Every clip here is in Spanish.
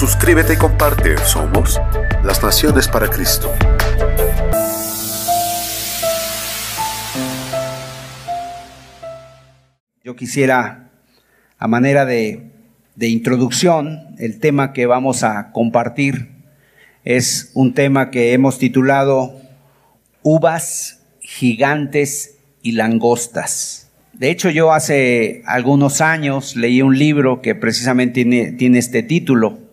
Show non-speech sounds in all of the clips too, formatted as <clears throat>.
Suscríbete y comparte. Somos las Naciones para Cristo. Yo quisiera, a manera de, introducción, el tema que vamos a compartir es un tema que hemos titulado Uvas, gigantes y langostas. De hecho, yo hace algunos años leí un libro que precisamente tiene este título,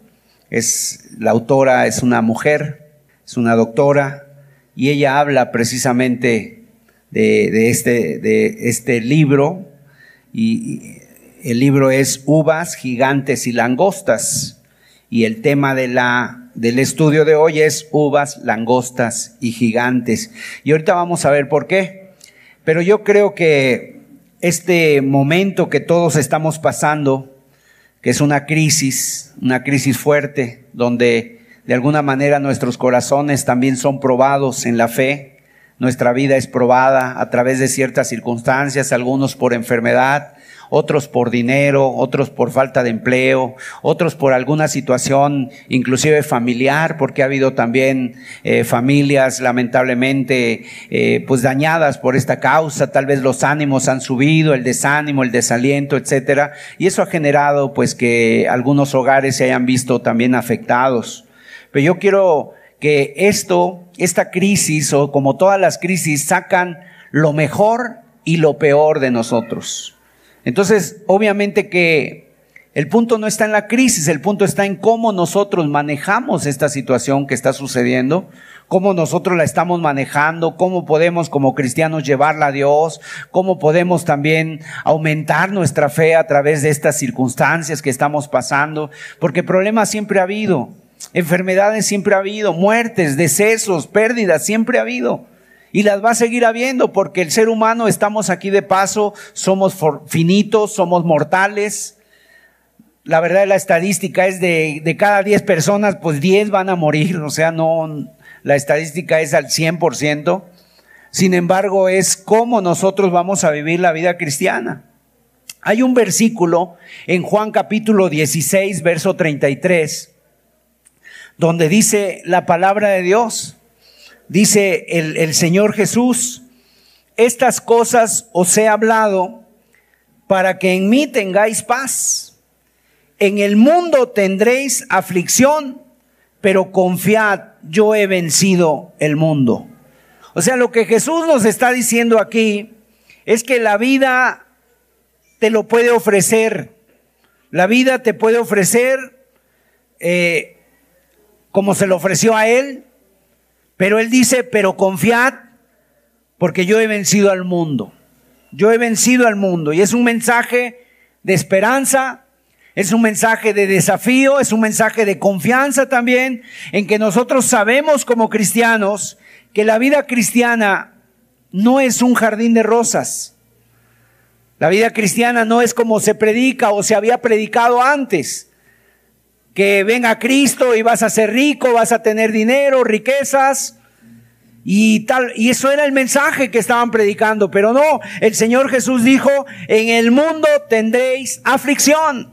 es, la autora es una mujer, es una doctora, y ella habla precisamente de, este, de este libro, y el libro es Uvas, Gigantes y Langostas, y el tema de la, del estudio de hoy es uvas, langostas y gigantes. Y ahorita vamos a ver por qué. Pero yo creo que este momento que todos estamos pasando, que es una crisis, una crisis fuerte, donde de alguna manera nuestros corazones también son probados en la fe, nuestra vida es probada a través de ciertas circunstancias, algunos por enfermedad, otros por dinero, otros por falta de empleo, otros por alguna situación inclusive familiar, porque ha habido también eh, familias lamentablemente eh, pues dañadas por esta causa, tal vez los ánimos han subido, el desánimo, el desaliento, etcétera, y eso ha generado pues que algunos hogares se hayan visto también afectados. Pero yo quiero que esto, esta crisis o como todas las crisis sacan lo mejor y lo peor de nosotros. Entonces, obviamente que el punto no está en la crisis, el punto está en cómo nosotros manejamos esta situación que está sucediendo, cómo nosotros la estamos manejando, cómo podemos como cristianos llevarla a Dios, cómo podemos también aumentar nuestra fe a través de estas circunstancias que estamos pasando, porque problemas siempre ha habido, enfermedades siempre ha habido, muertes, decesos, pérdidas siempre ha habido. Y las va a seguir habiendo porque el ser humano estamos aquí de paso, somos finitos, somos mortales. La verdad la estadística es de, de cada 10 personas, pues 10 van a morir. O sea, no, la estadística es al 100%. Sin embargo, es cómo nosotros vamos a vivir la vida cristiana. Hay un versículo en Juan capítulo 16, verso 33, donde dice la palabra de Dios dice el, Señor Jesús, estas cosas os he hablado para que en mí tengáis paz. En el mundo tendréis aflicción, pero confiad, yo he vencido el mundo. O sea, lo que Jesús nos está diciendo aquí es que la vida te lo puede ofrecer. La vida te puede ofrecer eh, como se lo ofreció a Él, pero él dice, pero confiad, porque yo he vencido al mundo. Yo he vencido al mundo. Y es un mensaje de esperanza, es un mensaje de desafío, es un mensaje de confianza también, en que nosotros sabemos como cristianos que la vida cristiana no es un jardín de rosas. La vida cristiana no es como se predica o se había predicado antes que venga Cristo y vas a ser rico, vas a tener dinero, riquezas y tal. Y eso era el mensaje que estaban predicando, pero no, el Señor Jesús dijo, en el mundo tendréis aflicción.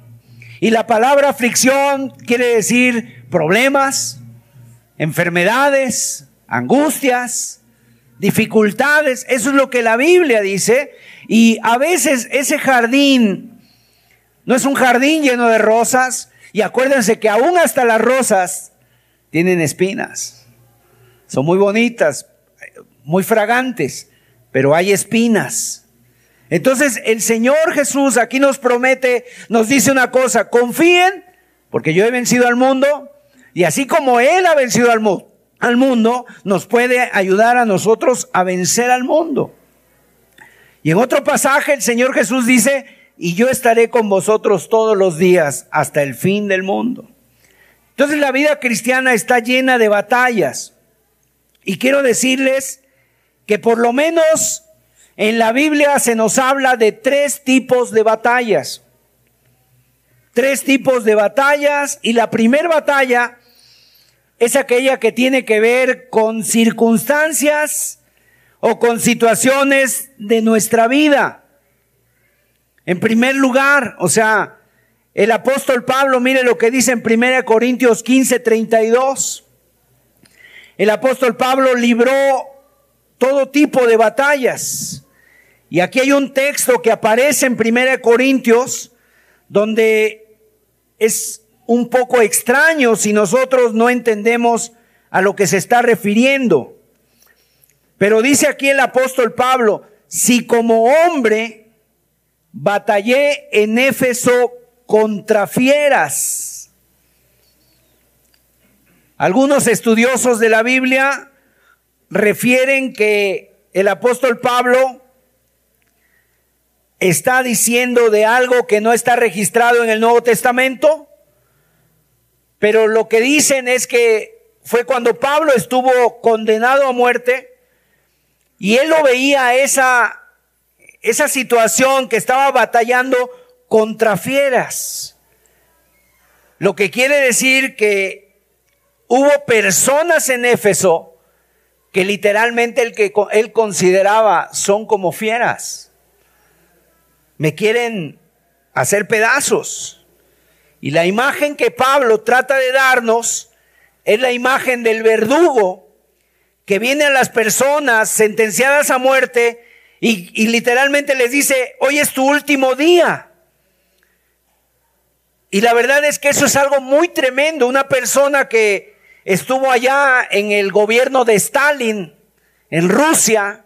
Y la palabra aflicción quiere decir problemas, enfermedades, angustias, dificultades. Eso es lo que la Biblia dice. Y a veces ese jardín no es un jardín lleno de rosas, y acuérdense que aún hasta las rosas tienen espinas. Son muy bonitas, muy fragantes, pero hay espinas. Entonces el Señor Jesús aquí nos promete, nos dice una cosa, confíen, porque yo he vencido al mundo, y así como Él ha vencido al, al mundo, nos puede ayudar a nosotros a vencer al mundo. Y en otro pasaje el Señor Jesús dice, y yo estaré con vosotros todos los días hasta el fin del mundo. Entonces la vida cristiana está llena de batallas. Y quiero decirles que por lo menos en la Biblia se nos habla de tres tipos de batallas. Tres tipos de batallas y la primera batalla es aquella que tiene que ver con circunstancias o con situaciones de nuestra vida. En primer lugar, o sea, el apóstol Pablo, mire lo que dice en 1 Corintios 15, 32. El apóstol Pablo libró todo tipo de batallas. Y aquí hay un texto que aparece en 1 Corintios donde es un poco extraño si nosotros no entendemos a lo que se está refiriendo. Pero dice aquí el apóstol Pablo, si como hombre batallé en Éfeso contra fieras. Algunos estudiosos de la Biblia refieren que el apóstol Pablo está diciendo de algo que no está registrado en el Nuevo Testamento, pero lo que dicen es que fue cuando Pablo estuvo condenado a muerte y él lo veía esa, esa situación que estaba batallando contra fieras. Lo que quiere decir que hubo personas en Éfeso que literalmente el que él consideraba son como fieras. Me quieren hacer pedazos. Y la imagen que Pablo trata de darnos es la imagen del verdugo que viene a las personas sentenciadas a muerte y, literalmente les dice, hoy es tu último día. Y la verdad es que eso es algo muy tremendo. Una persona que estuvo allá en el gobierno de Stalin, en Rusia,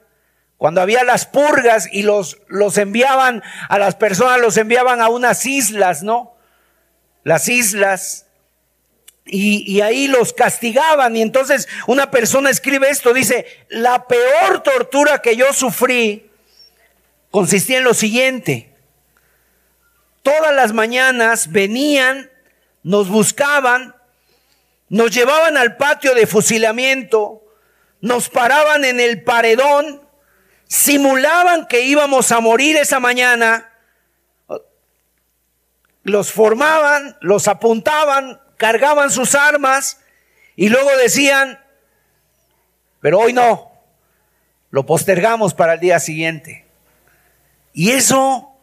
cuando había las purgas y los, los enviaban a las personas, los enviaban a unas islas, ¿no? Las islas. Y, y, ahí los castigaban. Y entonces una persona escribe esto, dice, la peor tortura que yo sufrí consistía en lo siguiente todas las mañanas venían, nos buscaban, nos llevaban al patio de fusilamiento, nos paraban en el paredón, simulaban que íbamos a morir esa mañana, los formaban, los apuntaban, cargaban sus armas y luego decían, pero hoy no, lo postergamos para el día siguiente. Y eso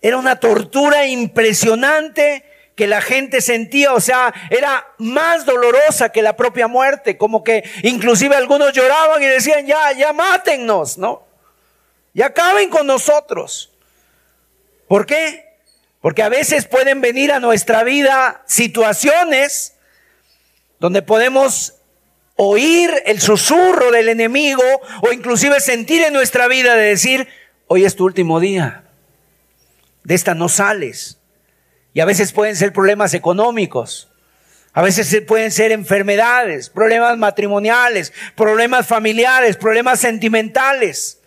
era una tortura impresionante que la gente sentía, o sea, era más dolorosa que la propia muerte, como que inclusive algunos lloraban y decían, ya, ya mátennos, ¿no? Ya acaben con nosotros. ¿Por qué? Porque a veces pueden venir a nuestra vida situaciones donde podemos oír el susurro del enemigo o inclusive sentir en nuestra vida de decir, hoy es tu último día de esta no sales. Y a veces pueden ser problemas económicos, a veces pueden ser enfermedades, problemas matrimoniales, problemas familiares, problemas sentimentales,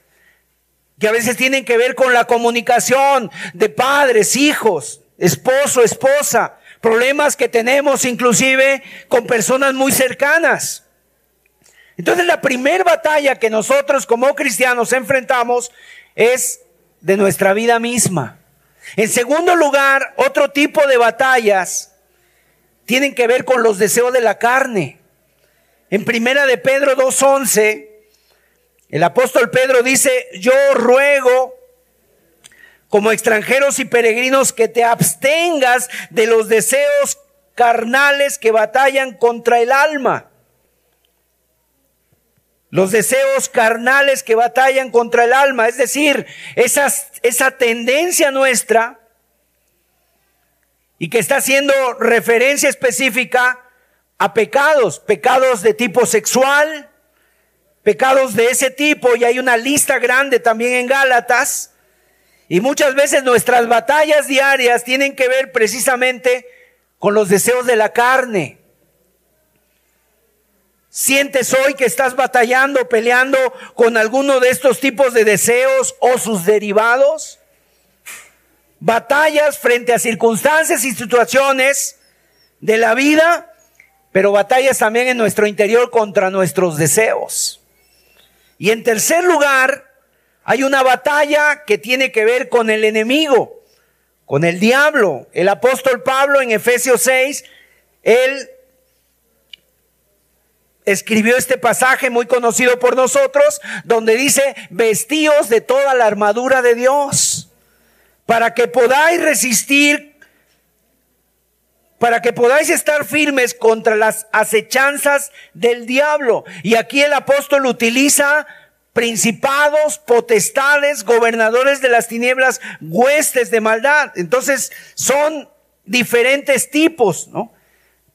que a veces tienen que ver con la comunicación de padres, hijos, esposo, esposa, problemas que tenemos inclusive con personas muy cercanas. Entonces la primera batalla que nosotros como cristianos enfrentamos es de nuestra vida misma. En segundo lugar, otro tipo de batallas tienen que ver con los deseos de la carne. En primera de Pedro 2.11, el apóstol Pedro dice, yo ruego como extranjeros y peregrinos que te abstengas de los deseos carnales que batallan contra el alma. Los deseos carnales que batallan contra el alma, es decir, esas, esa tendencia nuestra y que está haciendo referencia específica a pecados, pecados de tipo sexual, pecados de ese tipo, y hay una lista grande también en Gálatas, y muchas veces nuestras batallas diarias tienen que ver precisamente con los deseos de la carne. ¿Sientes hoy que estás batallando, peleando con alguno de estos tipos de deseos o sus derivados? Batallas frente a circunstancias y situaciones de la vida pero batallas también en nuestro interior contra nuestros deseos. Y en tercer lugar, hay una batalla que tiene que ver con el enemigo, con el diablo. El apóstol Pablo en Efesios 6, él escribió este pasaje muy conocido por nosotros, donde dice, vestíos de toda la armadura de Dios, para que podáis resistir, para que podáis estar firmes contra las acechanzas del diablo. Y aquí el apóstol utiliza principados, potestades, gobernadores de las tinieblas, huestes de maldad. Entonces son diferentes tipos, ¿no?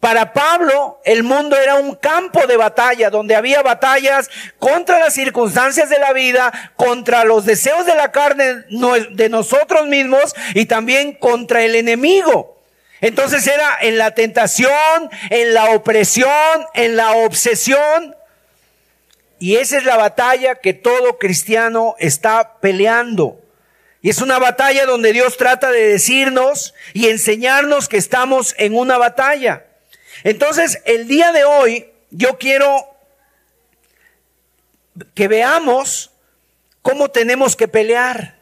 Para Pablo, el mundo era un campo de batalla, donde había batallas contra las circunstancias de la vida, contra los deseos de la carne de nosotros mismos y también contra el enemigo. Entonces era en la tentación, en la opresión, en la obsesión. Y esa es la batalla que todo cristiano está peleando. Y es una batalla donde Dios trata de decirnos y enseñarnos que estamos en una batalla. Entonces, el día de hoy yo quiero que veamos cómo tenemos que pelear,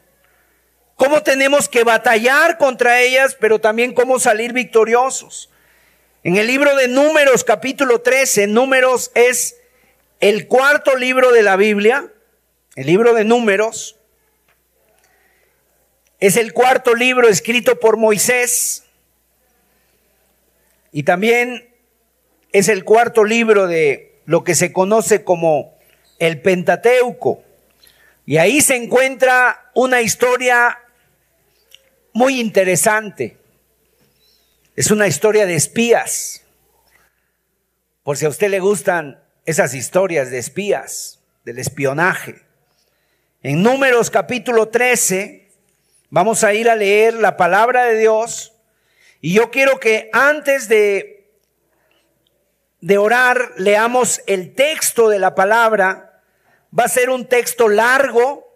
cómo tenemos que batallar contra ellas, pero también cómo salir victoriosos. En el libro de Números, capítulo 13, Números es el cuarto libro de la Biblia, el libro de Números, es el cuarto libro escrito por Moisés. Y también es el cuarto libro de lo que se conoce como el Pentateuco. Y ahí se encuentra una historia muy interesante. Es una historia de espías. Por si a usted le gustan esas historias de espías, del espionaje. En Números capítulo 13 vamos a ir a leer la palabra de Dios. Y yo quiero que antes de de orar, leamos el texto de la palabra. Va a ser un texto largo,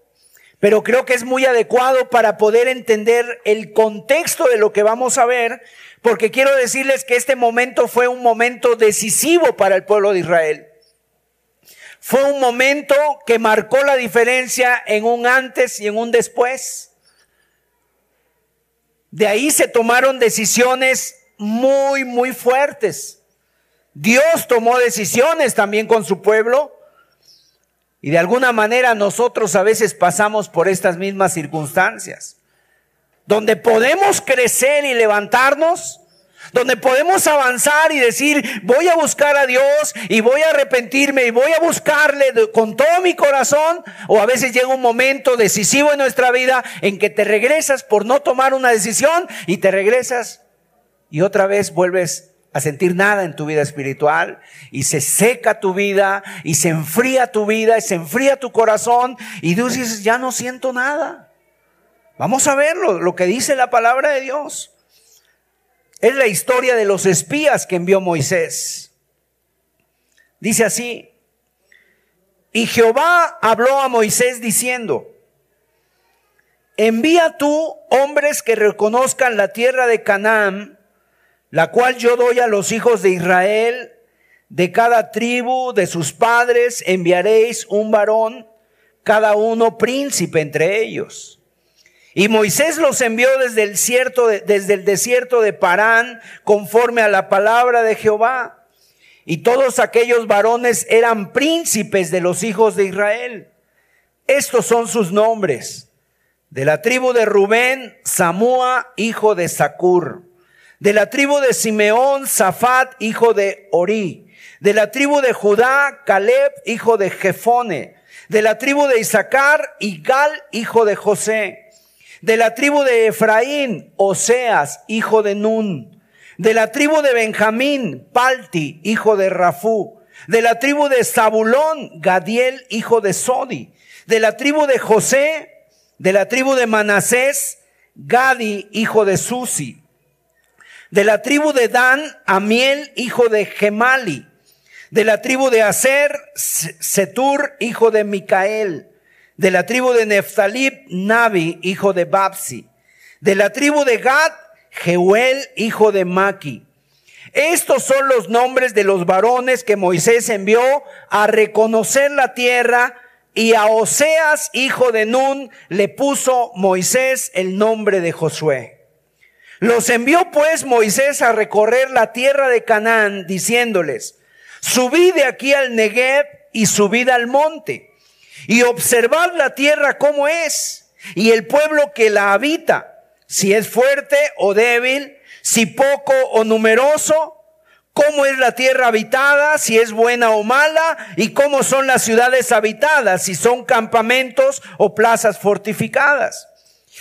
pero creo que es muy adecuado para poder entender el contexto de lo que vamos a ver, porque quiero decirles que este momento fue un momento decisivo para el pueblo de Israel. Fue un momento que marcó la diferencia en un antes y en un después. De ahí se tomaron decisiones muy, muy fuertes. Dios tomó decisiones también con su pueblo. Y de alguna manera nosotros a veces pasamos por estas mismas circunstancias. Donde podemos crecer y levantarnos. Donde podemos avanzar y decir, voy a buscar a Dios y voy a arrepentirme y voy a buscarle con todo mi corazón. O a veces llega un momento decisivo en nuestra vida en que te regresas por no tomar una decisión y te regresas y otra vez vuelves a sentir nada en tu vida espiritual y se seca tu vida y se enfría tu vida y se enfría tu corazón y tú dices, ya no siento nada. Vamos a verlo, lo que dice la palabra de Dios. Es la historia de los espías que envió Moisés. Dice así, y Jehová habló a Moisés diciendo, envía tú hombres que reconozcan la tierra de Canaán, la cual yo doy a los hijos de Israel, de cada tribu de sus padres enviaréis un varón, cada uno príncipe entre ellos. Y Moisés los envió desde el, cierto, desde el desierto de Parán, conforme a la palabra de Jehová. Y todos aquellos varones eran príncipes de los hijos de Israel. Estos son sus nombres. De la tribu de Rubén, Samúa, hijo de Sacur. De la tribu de Simeón, Zafat, hijo de Ori. De la tribu de Judá, Caleb, hijo de Jefone. De la tribu de Isaacar, Igal, hijo de José. De la tribu de Efraín, Oseas, hijo de Nun. De la tribu de Benjamín, Palti, hijo de Rafú. De la tribu de Zabulón, Gadiel, hijo de Sodi. De la tribu de José, de la tribu de Manasés, Gadi, hijo de Susi de la tribu de Dan, Amiel, hijo de Gemali. De la tribu de Aser, Setur, hijo de Micael. De la tribu de Neftalib, Nabi, hijo de Babsi. De la tribu de Gad, Jeuel, hijo de Maki. Estos son los nombres de los varones que Moisés envió a reconocer la tierra y a Oseas, hijo de Nun, le puso Moisés el nombre de Josué. Los envió pues Moisés a recorrer la tierra de Canaán, diciéndoles, subid de aquí al Negev y subid al monte, y observad la tierra como es, y el pueblo que la habita, si es fuerte o débil, si poco o numeroso, cómo es la tierra habitada, si es buena o mala, y cómo son las ciudades habitadas, si son campamentos o plazas fortificadas.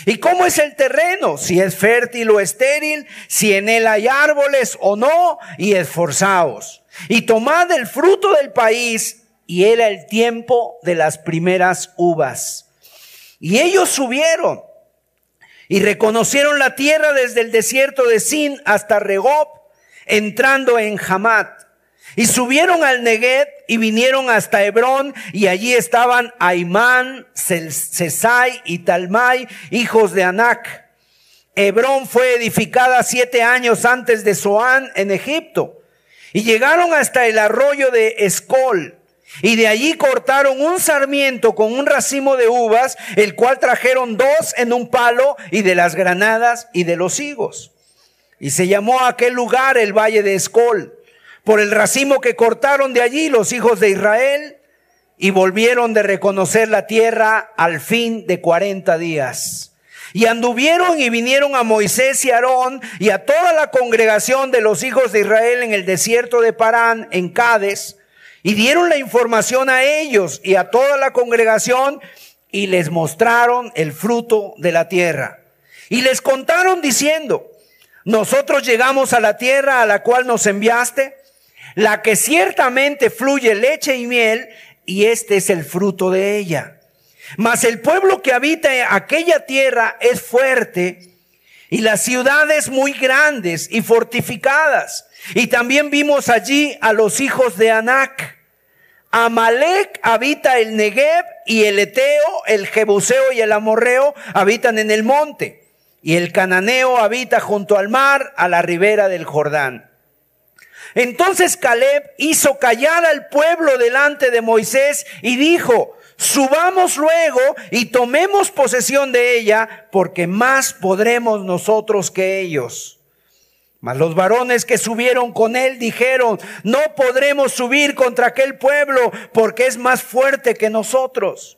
¿Y cómo es el terreno? Si es fértil o estéril, si en él hay árboles o no, y esforzaos. Y tomad el fruto del país, y era el tiempo de las primeras uvas. Y ellos subieron y reconocieron la tierra desde el desierto de Sin hasta Regob, entrando en Hamat. Y subieron al Negev y vinieron hasta Hebrón y allí estaban Aimán, Sesai y Talmai, hijos de Anac. Hebrón fue edificada siete años antes de Zoán en Egipto. Y llegaron hasta el arroyo de Escol y de allí cortaron un sarmiento con un racimo de uvas, el cual trajeron dos en un palo, y de las granadas y de los higos. Y se llamó aquel lugar el valle de Escol, por el racimo que cortaron de allí los hijos de Israel, y volvieron de reconocer la tierra al fin de cuarenta días. Y anduvieron y vinieron a Moisés y Aarón y a toda la congregación de los hijos de Israel en el desierto de Parán, en Cades, y dieron la información a ellos y a toda la congregación y les mostraron el fruto de la tierra. Y les contaron diciendo, nosotros llegamos a la tierra a la cual nos enviaste, la que ciertamente fluye leche y miel, y este es el fruto de ella. Mas el pueblo que habita aquella tierra es fuerte, y las ciudades muy grandes y fortificadas y también vimos allí a los hijos de Anac. Amalek habita el Negev y el Eteo, el Jebuseo y el Amorreo habitan en el monte. Y el Cananeo habita junto al mar, a la ribera del Jordán. Entonces Caleb hizo callar al pueblo delante de Moisés y dijo, subamos luego y tomemos posesión de ella, porque más podremos nosotros que ellos. Mas los varones que subieron con él dijeron, no podremos subir contra aquel pueblo porque es más fuerte que nosotros.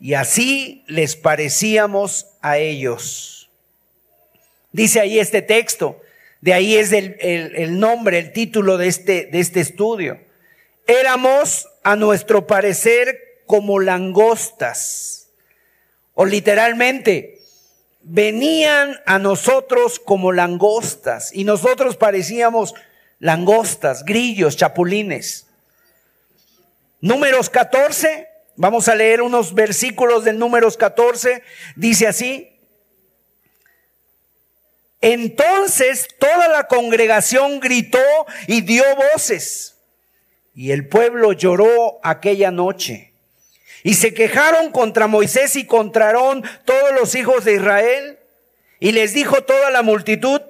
y así les parecíamos a ellos. Dice ahí este texto, de ahí es el, el nombre, el título de este, de este estudio. Éramos, a nuestro parecer, como langostas. O literalmente, venían a nosotros como langostas y nosotros parecíamos langostas, grillos, chapulines. Números 14, vamos a leer unos versículos del números 14, dice así. Entonces toda la congregación gritó y dio voces y el pueblo lloró aquella noche. Y se quejaron contra Moisés y contra Aarón todos los hijos de Israel. Y les dijo toda la multitud,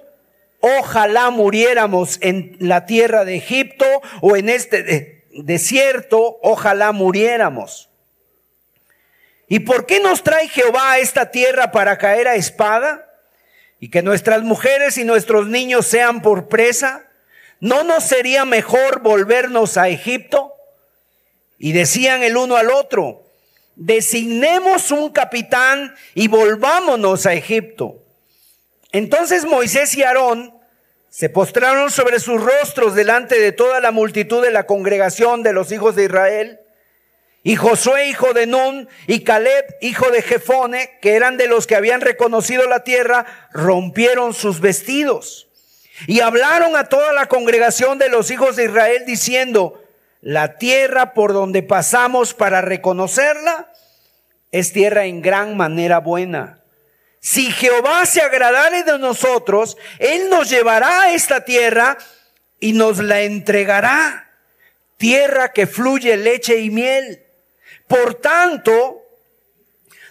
ojalá muriéramos en la tierra de Egipto o en este desierto, ojalá muriéramos. ¿Y por qué nos trae Jehová a esta tierra para caer a espada? Y que nuestras mujeres y nuestros niños sean por presa. ¿No nos sería mejor volvernos a Egipto? Y decían el uno al otro, designemos un capitán y volvámonos a Egipto. Entonces Moisés y Aarón se postraron sobre sus rostros delante de toda la multitud de la congregación de los hijos de Israel. Y Josué, hijo de Nun, y Caleb, hijo de Jefone, que eran de los que habían reconocido la tierra, rompieron sus vestidos. Y hablaron a toda la congregación de los hijos de Israel diciendo, la tierra por donde pasamos para reconocerla es tierra en gran manera buena. Si Jehová se agradare de nosotros, Él nos llevará a esta tierra y nos la entregará. Tierra que fluye leche y miel. Por tanto,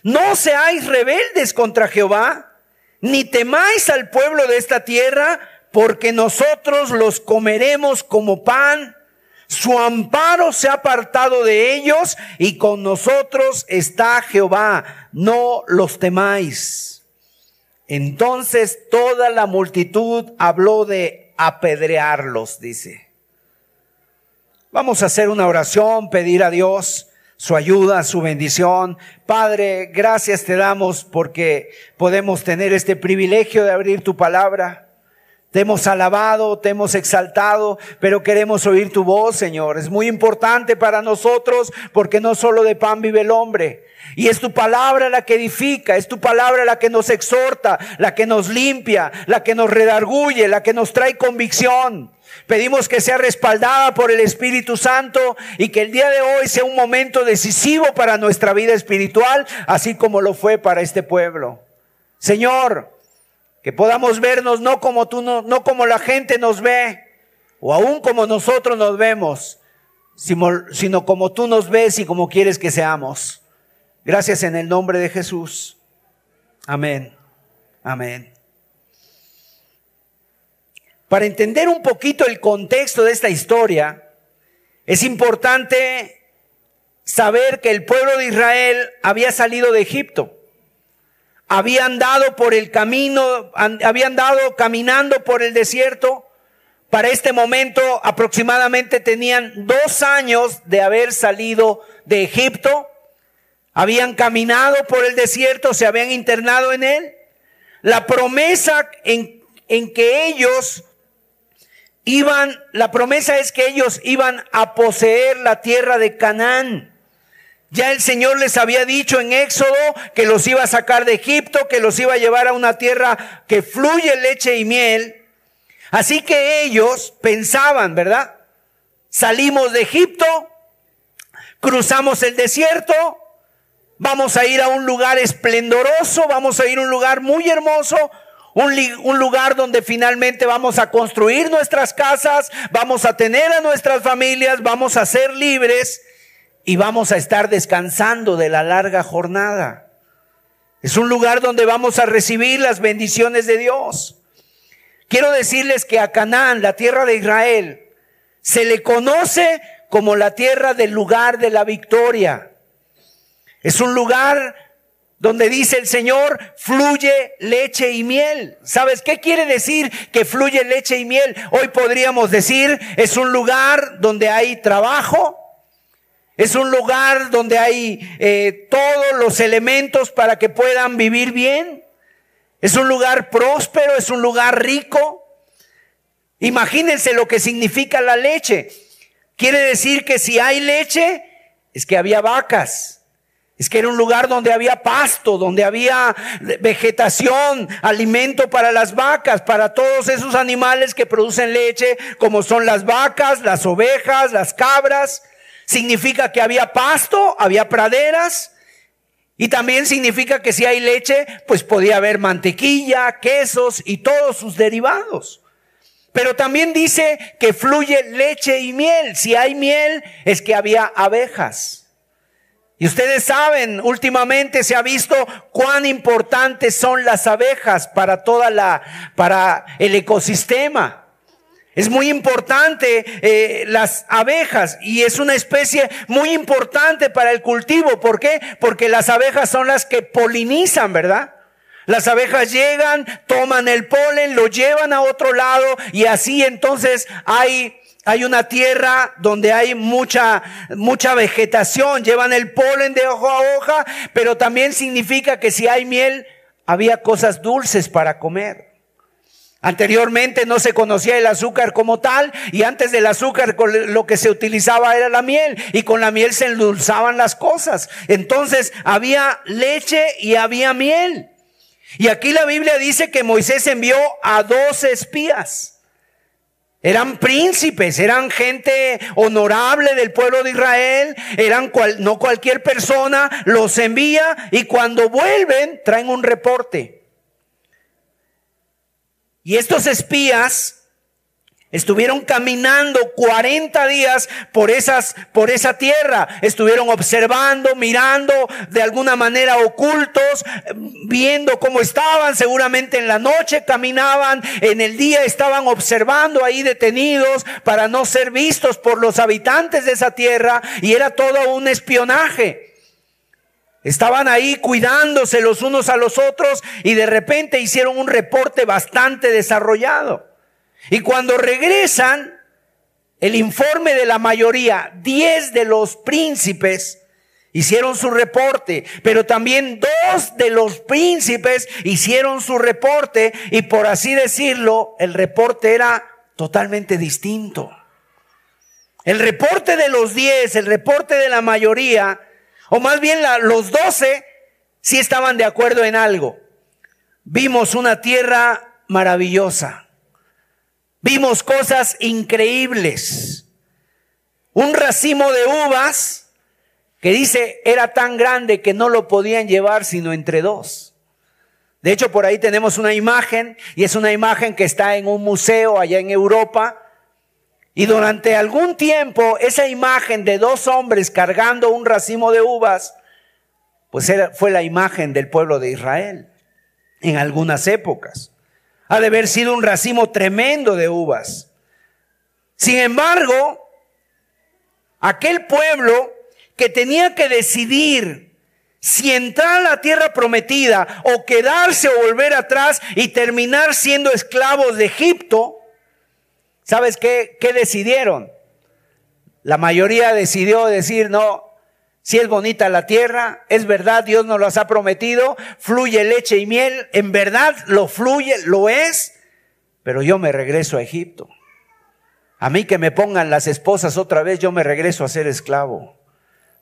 no seáis rebeldes contra Jehová, ni temáis al pueblo de esta tierra, porque nosotros los comeremos como pan. Su amparo se ha apartado de ellos y con nosotros está Jehová. No los temáis. Entonces toda la multitud habló de apedrearlos, dice. Vamos a hacer una oración, pedir a Dios su ayuda, su bendición. Padre, gracias te damos porque podemos tener este privilegio de abrir tu palabra. Te hemos alabado, te hemos exaltado, pero queremos oír tu voz, Señor. Es muy importante para nosotros porque no solo de pan vive el hombre. Y es tu palabra la que edifica, es tu palabra la que nos exhorta, la que nos limpia, la que nos redarguye, la que nos trae convicción. Pedimos que sea respaldada por el Espíritu Santo y que el día de hoy sea un momento decisivo para nuestra vida espiritual, así como lo fue para este pueblo. Señor, que podamos vernos no como tú, no, no como la gente nos ve, o aún como nosotros nos vemos, sino, sino como tú nos ves y como quieres que seamos. Gracias en el nombre de Jesús. Amén. Amén. Para entender un poquito el contexto de esta historia, es importante saber que el pueblo de Israel había salido de Egipto habían dado por el camino, habían dado caminando por el desierto. Para este momento aproximadamente tenían dos años de haber salido de Egipto. Habían caminado por el desierto, se habían internado en él. La promesa en, en que ellos iban, la promesa es que ellos iban a poseer la tierra de Canaán. Ya el Señor les había dicho en Éxodo que los iba a sacar de Egipto, que los iba a llevar a una tierra que fluye leche y miel. Así que ellos pensaban, ¿verdad? Salimos de Egipto, cruzamos el desierto, vamos a ir a un lugar esplendoroso, vamos a ir a un lugar muy hermoso, un, lugar donde finalmente vamos a construir nuestras casas, vamos a tener a nuestras familias, vamos a ser libres y vamos a estar descansando de la larga jornada. Es un lugar donde vamos a recibir las bendiciones de Dios. Quiero decirles que a Canaán, la tierra de Israel, se le conoce como la tierra del lugar de la victoria. Es un lugar donde dice el Señor, fluye leche y miel. ¿Sabes qué quiere decir que fluye leche y miel? Hoy podríamos decir, es un lugar donde hay trabajo, es un lugar donde hay eh, todos los elementos para que puedan vivir bien. Es un lugar próspero, es un lugar rico. Imagínense lo que significa la leche. Quiere decir que si hay leche, es que había vacas. Es que era un lugar donde había pasto, donde había vegetación, alimento para las vacas, para todos esos animales que producen leche, como son las vacas, las ovejas, las cabras. Significa que había pasto, había praderas. Y también significa que si hay leche, pues podía haber mantequilla, quesos y todos sus derivados. Pero también dice que fluye leche y miel. Si hay miel, es que había abejas. Y ustedes saben, últimamente se ha visto cuán importantes son las abejas para toda la, para el ecosistema. Es muy importante eh, las abejas y es una especie muy importante para el cultivo. ¿Por qué? Porque las abejas son las que polinizan, ¿verdad? Las abejas llegan, toman el polen, lo llevan a otro lado y así entonces hay hay una tierra donde hay mucha, mucha vegetación, llevan el polen de hoja a hoja, pero también significa que si hay miel, había cosas dulces para comer. Anteriormente no se conocía el azúcar como tal y antes del azúcar lo que se utilizaba era la miel y con la miel se endulzaban las cosas. Entonces había leche y había miel. Y aquí la Biblia dice que Moisés envió a dos espías. Eran príncipes, eran gente honorable del pueblo de Israel, eran cual, no cualquier persona, los envía y cuando vuelven traen un reporte. Y estos espías Estuvieron caminando 40 días por esas, por esa tierra. Estuvieron observando, mirando de alguna manera ocultos, viendo cómo estaban. Seguramente en la noche caminaban, en el día estaban observando ahí detenidos para no ser vistos por los habitantes de esa tierra y era todo un espionaje. Estaban ahí cuidándose los unos a los otros y de repente hicieron un reporte bastante desarrollado. Y cuando regresan, el informe de la mayoría, 10 de los príncipes hicieron su reporte, pero también dos de los príncipes hicieron su reporte y por así decirlo, el reporte era totalmente distinto. El reporte de los 10, el reporte de la mayoría, o más bien los 12, sí estaban de acuerdo en algo. Vimos una tierra maravillosa. Vimos cosas increíbles. Un racimo de uvas que dice era tan grande que no lo podían llevar sino entre dos. De hecho, por ahí tenemos una imagen y es una imagen que está en un museo allá en Europa. Y durante algún tiempo esa imagen de dos hombres cargando un racimo de uvas, pues era, fue la imagen del pueblo de Israel en algunas épocas. Ha de haber sido un racimo tremendo de uvas. Sin embargo, aquel pueblo que tenía que decidir si entrar a la tierra prometida o quedarse o volver atrás y terminar siendo esclavos de Egipto, ¿sabes qué, qué decidieron? La mayoría decidió decir, no, si es bonita la tierra, es verdad, Dios nos las ha prometido, fluye leche y miel, en verdad lo fluye, lo es, pero yo me regreso a Egipto. A mí que me pongan las esposas otra vez, yo me regreso a ser esclavo.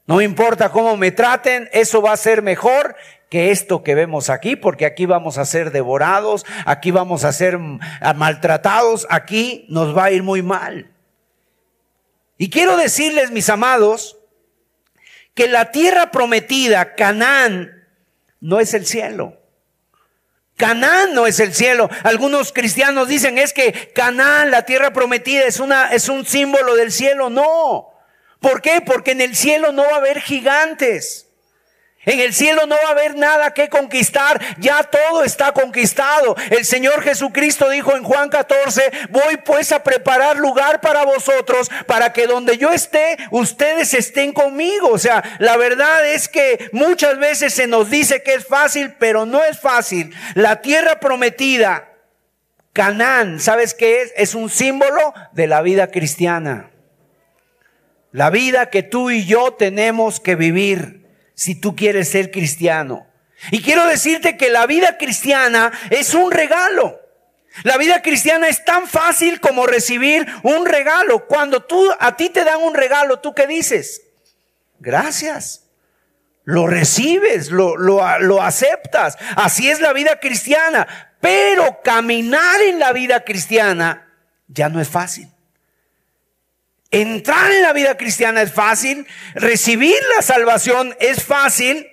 No importa cómo me traten, eso va a ser mejor que esto que vemos aquí, porque aquí vamos a ser devorados, aquí vamos a ser maltratados, aquí nos va a ir muy mal. Y quiero decirles, mis amados, que la tierra prometida, Canaán, no es el cielo. Canaán no es el cielo. Algunos cristianos dicen es que Canaán, la tierra prometida, es una, es un símbolo del cielo. No. ¿Por qué? Porque en el cielo no va a haber gigantes. En el cielo no va a haber nada que conquistar, ya todo está conquistado. El Señor Jesucristo dijo en Juan 14, voy pues a preparar lugar para vosotros, para que donde yo esté, ustedes estén conmigo. O sea, la verdad es que muchas veces se nos dice que es fácil, pero no es fácil. La tierra prometida, Canaán, ¿sabes qué es? Es un símbolo de la vida cristiana. La vida que tú y yo tenemos que vivir si tú quieres ser cristiano. Y quiero decirte que la vida cristiana es un regalo. La vida cristiana es tan fácil como recibir un regalo. Cuando tú a ti te dan un regalo, ¿tú qué dices? Gracias. Lo recibes, lo, lo, lo aceptas. Así es la vida cristiana. Pero caminar en la vida cristiana ya no es fácil. Entrar en la vida cristiana es fácil, recibir la salvación es fácil.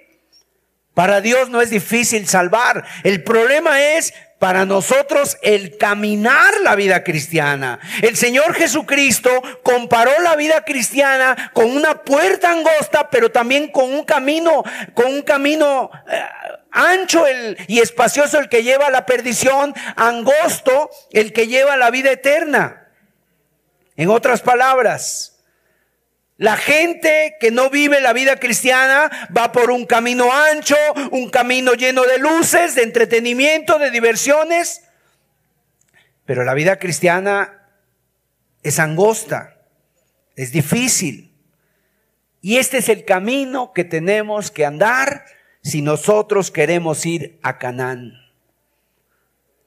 Para Dios no es difícil salvar. El problema es para nosotros el caminar la vida cristiana. El Señor Jesucristo comparó la vida cristiana con una puerta angosta, pero también con un camino, con un camino eh, ancho y espacioso el que lleva a la perdición, angosto el que lleva a la vida eterna. En otras palabras, la gente que no vive la vida cristiana va por un camino ancho, un camino lleno de luces, de entretenimiento, de diversiones. Pero la vida cristiana es angosta, es difícil. Y este es el camino que tenemos que andar si nosotros queremos ir a Canaán.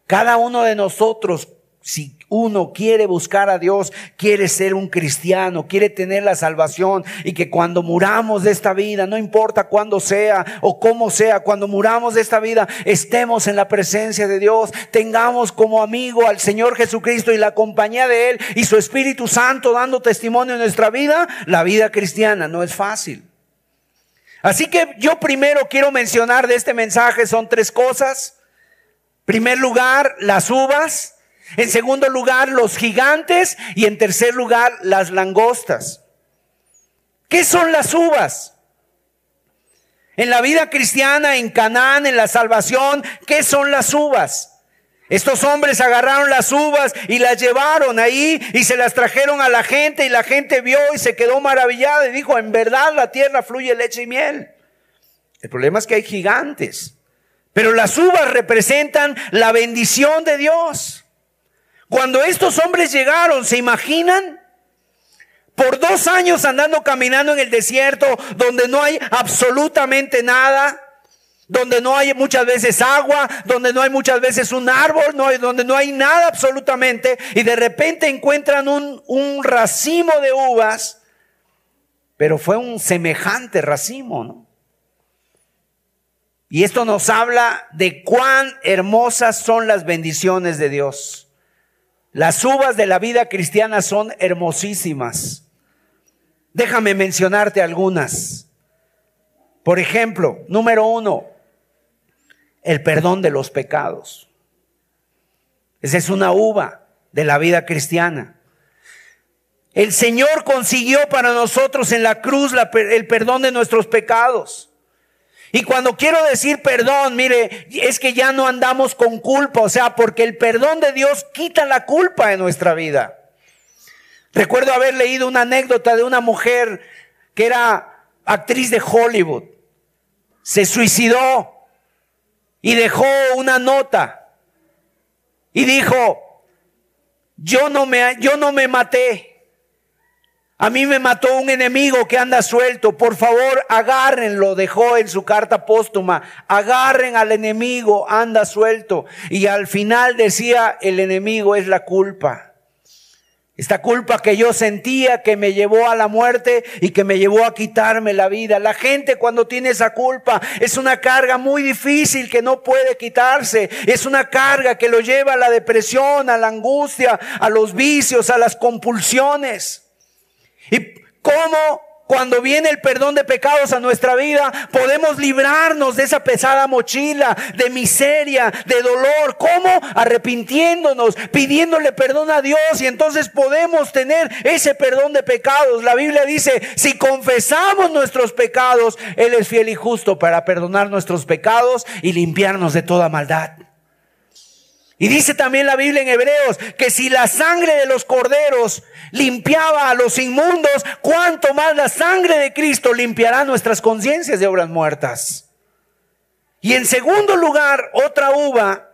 Cada uno de nosotros si uno quiere buscar a Dios, quiere ser un cristiano, quiere tener la salvación y que cuando muramos de esta vida, no importa cuándo sea o cómo sea, cuando muramos de esta vida, estemos en la presencia de Dios, tengamos como amigo al Señor Jesucristo y la compañía de Él y su Espíritu Santo dando testimonio en nuestra vida, la vida cristiana no es fácil. Así que yo primero quiero mencionar de este mensaje son tres cosas. Primer lugar, las uvas. En segundo lugar, los gigantes. Y en tercer lugar, las langostas. ¿Qué son las uvas? En la vida cristiana, en Canaán, en la salvación, ¿qué son las uvas? Estos hombres agarraron las uvas y las llevaron ahí y se las trajeron a la gente y la gente vio y se quedó maravillada y dijo, en verdad la tierra fluye leche y miel. El problema es que hay gigantes, pero las uvas representan la bendición de Dios. Cuando estos hombres llegaron, ¿se imaginan? Por dos años andando caminando en el desierto donde no hay absolutamente nada, donde no hay muchas veces agua, donde no hay muchas veces un árbol, donde no hay nada absolutamente, y de repente encuentran un, un racimo de uvas, pero fue un semejante racimo, ¿no? Y esto nos habla de cuán hermosas son las bendiciones de Dios. Las uvas de la vida cristiana son hermosísimas. Déjame mencionarte algunas. Por ejemplo, número uno, el perdón de los pecados. Esa es una uva de la vida cristiana. El Señor consiguió para nosotros en la cruz el perdón de nuestros pecados. Y cuando quiero decir perdón, mire, es que ya no andamos con culpa, o sea, porque el perdón de Dios quita la culpa de nuestra vida. Recuerdo haber leído una anécdota de una mujer que era actriz de Hollywood. Se suicidó y dejó una nota y dijo, yo no me, yo no me maté. A mí me mató un enemigo que anda suelto. Por favor, agárrenlo. Dejó en su carta póstuma. Agarren al enemigo, anda suelto. Y al final decía, el enemigo es la culpa. Esta culpa que yo sentía que me llevó a la muerte y que me llevó a quitarme la vida. La gente cuando tiene esa culpa es una carga muy difícil que no puede quitarse. Es una carga que lo lleva a la depresión, a la angustia, a los vicios, a las compulsiones. ¿Y cómo cuando viene el perdón de pecados a nuestra vida, podemos librarnos de esa pesada mochila, de miseria, de dolor. ¿Cómo? Arrepintiéndonos, pidiéndole perdón a Dios y entonces podemos tener ese perdón de pecados. La Biblia dice, si confesamos nuestros pecados, Él es fiel y justo para perdonar nuestros pecados y limpiarnos de toda maldad. Y dice también la Biblia en Hebreos que si la sangre de los corderos limpiaba a los inmundos, cuánto más la sangre de Cristo limpiará nuestras conciencias de obras muertas. Y en segundo lugar, otra uva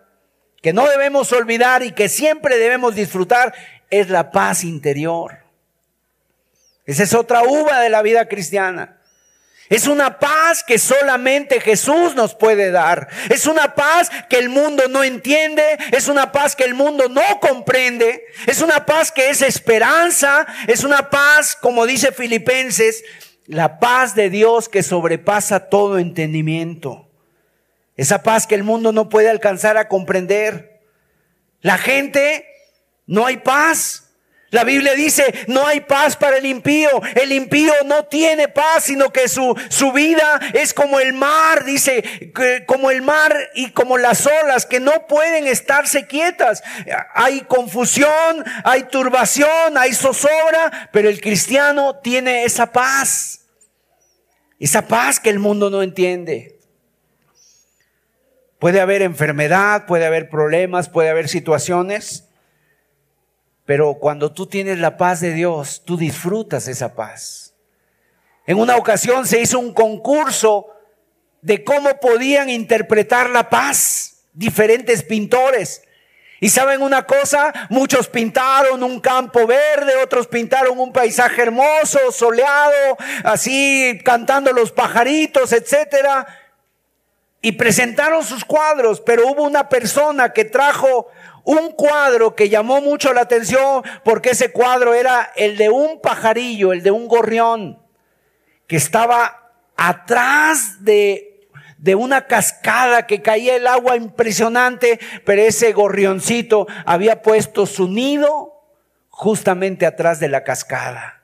que no debemos olvidar y que siempre debemos disfrutar es la paz interior. Esa es otra uva de la vida cristiana. Es una paz que solamente Jesús nos puede dar. Es una paz que el mundo no entiende. Es una paz que el mundo no comprende. Es una paz que es esperanza. Es una paz, como dice Filipenses, la paz de Dios que sobrepasa todo entendimiento. Esa paz que el mundo no puede alcanzar a comprender. La gente, no hay paz. La Biblia dice, no hay paz para el impío. El impío no tiene paz, sino que su, su vida es como el mar, dice, como el mar y como las olas que no pueden estarse quietas. Hay confusión, hay turbación, hay zozobra, pero el cristiano tiene esa paz. Esa paz que el mundo no entiende. Puede haber enfermedad, puede haber problemas, puede haber situaciones pero cuando tú tienes la paz de Dios, tú disfrutas esa paz. En una ocasión se hizo un concurso de cómo podían interpretar la paz diferentes pintores. Y saben una cosa, muchos pintaron un campo verde, otros pintaron un paisaje hermoso, soleado, así cantando los pajaritos, etcétera. Y presentaron sus cuadros, pero hubo una persona que trajo un cuadro que llamó mucho la atención porque ese cuadro era el de un pajarillo, el de un gorrión, que estaba atrás de, de una cascada que caía el agua impresionante, pero ese gorrioncito había puesto su nido justamente atrás de la cascada.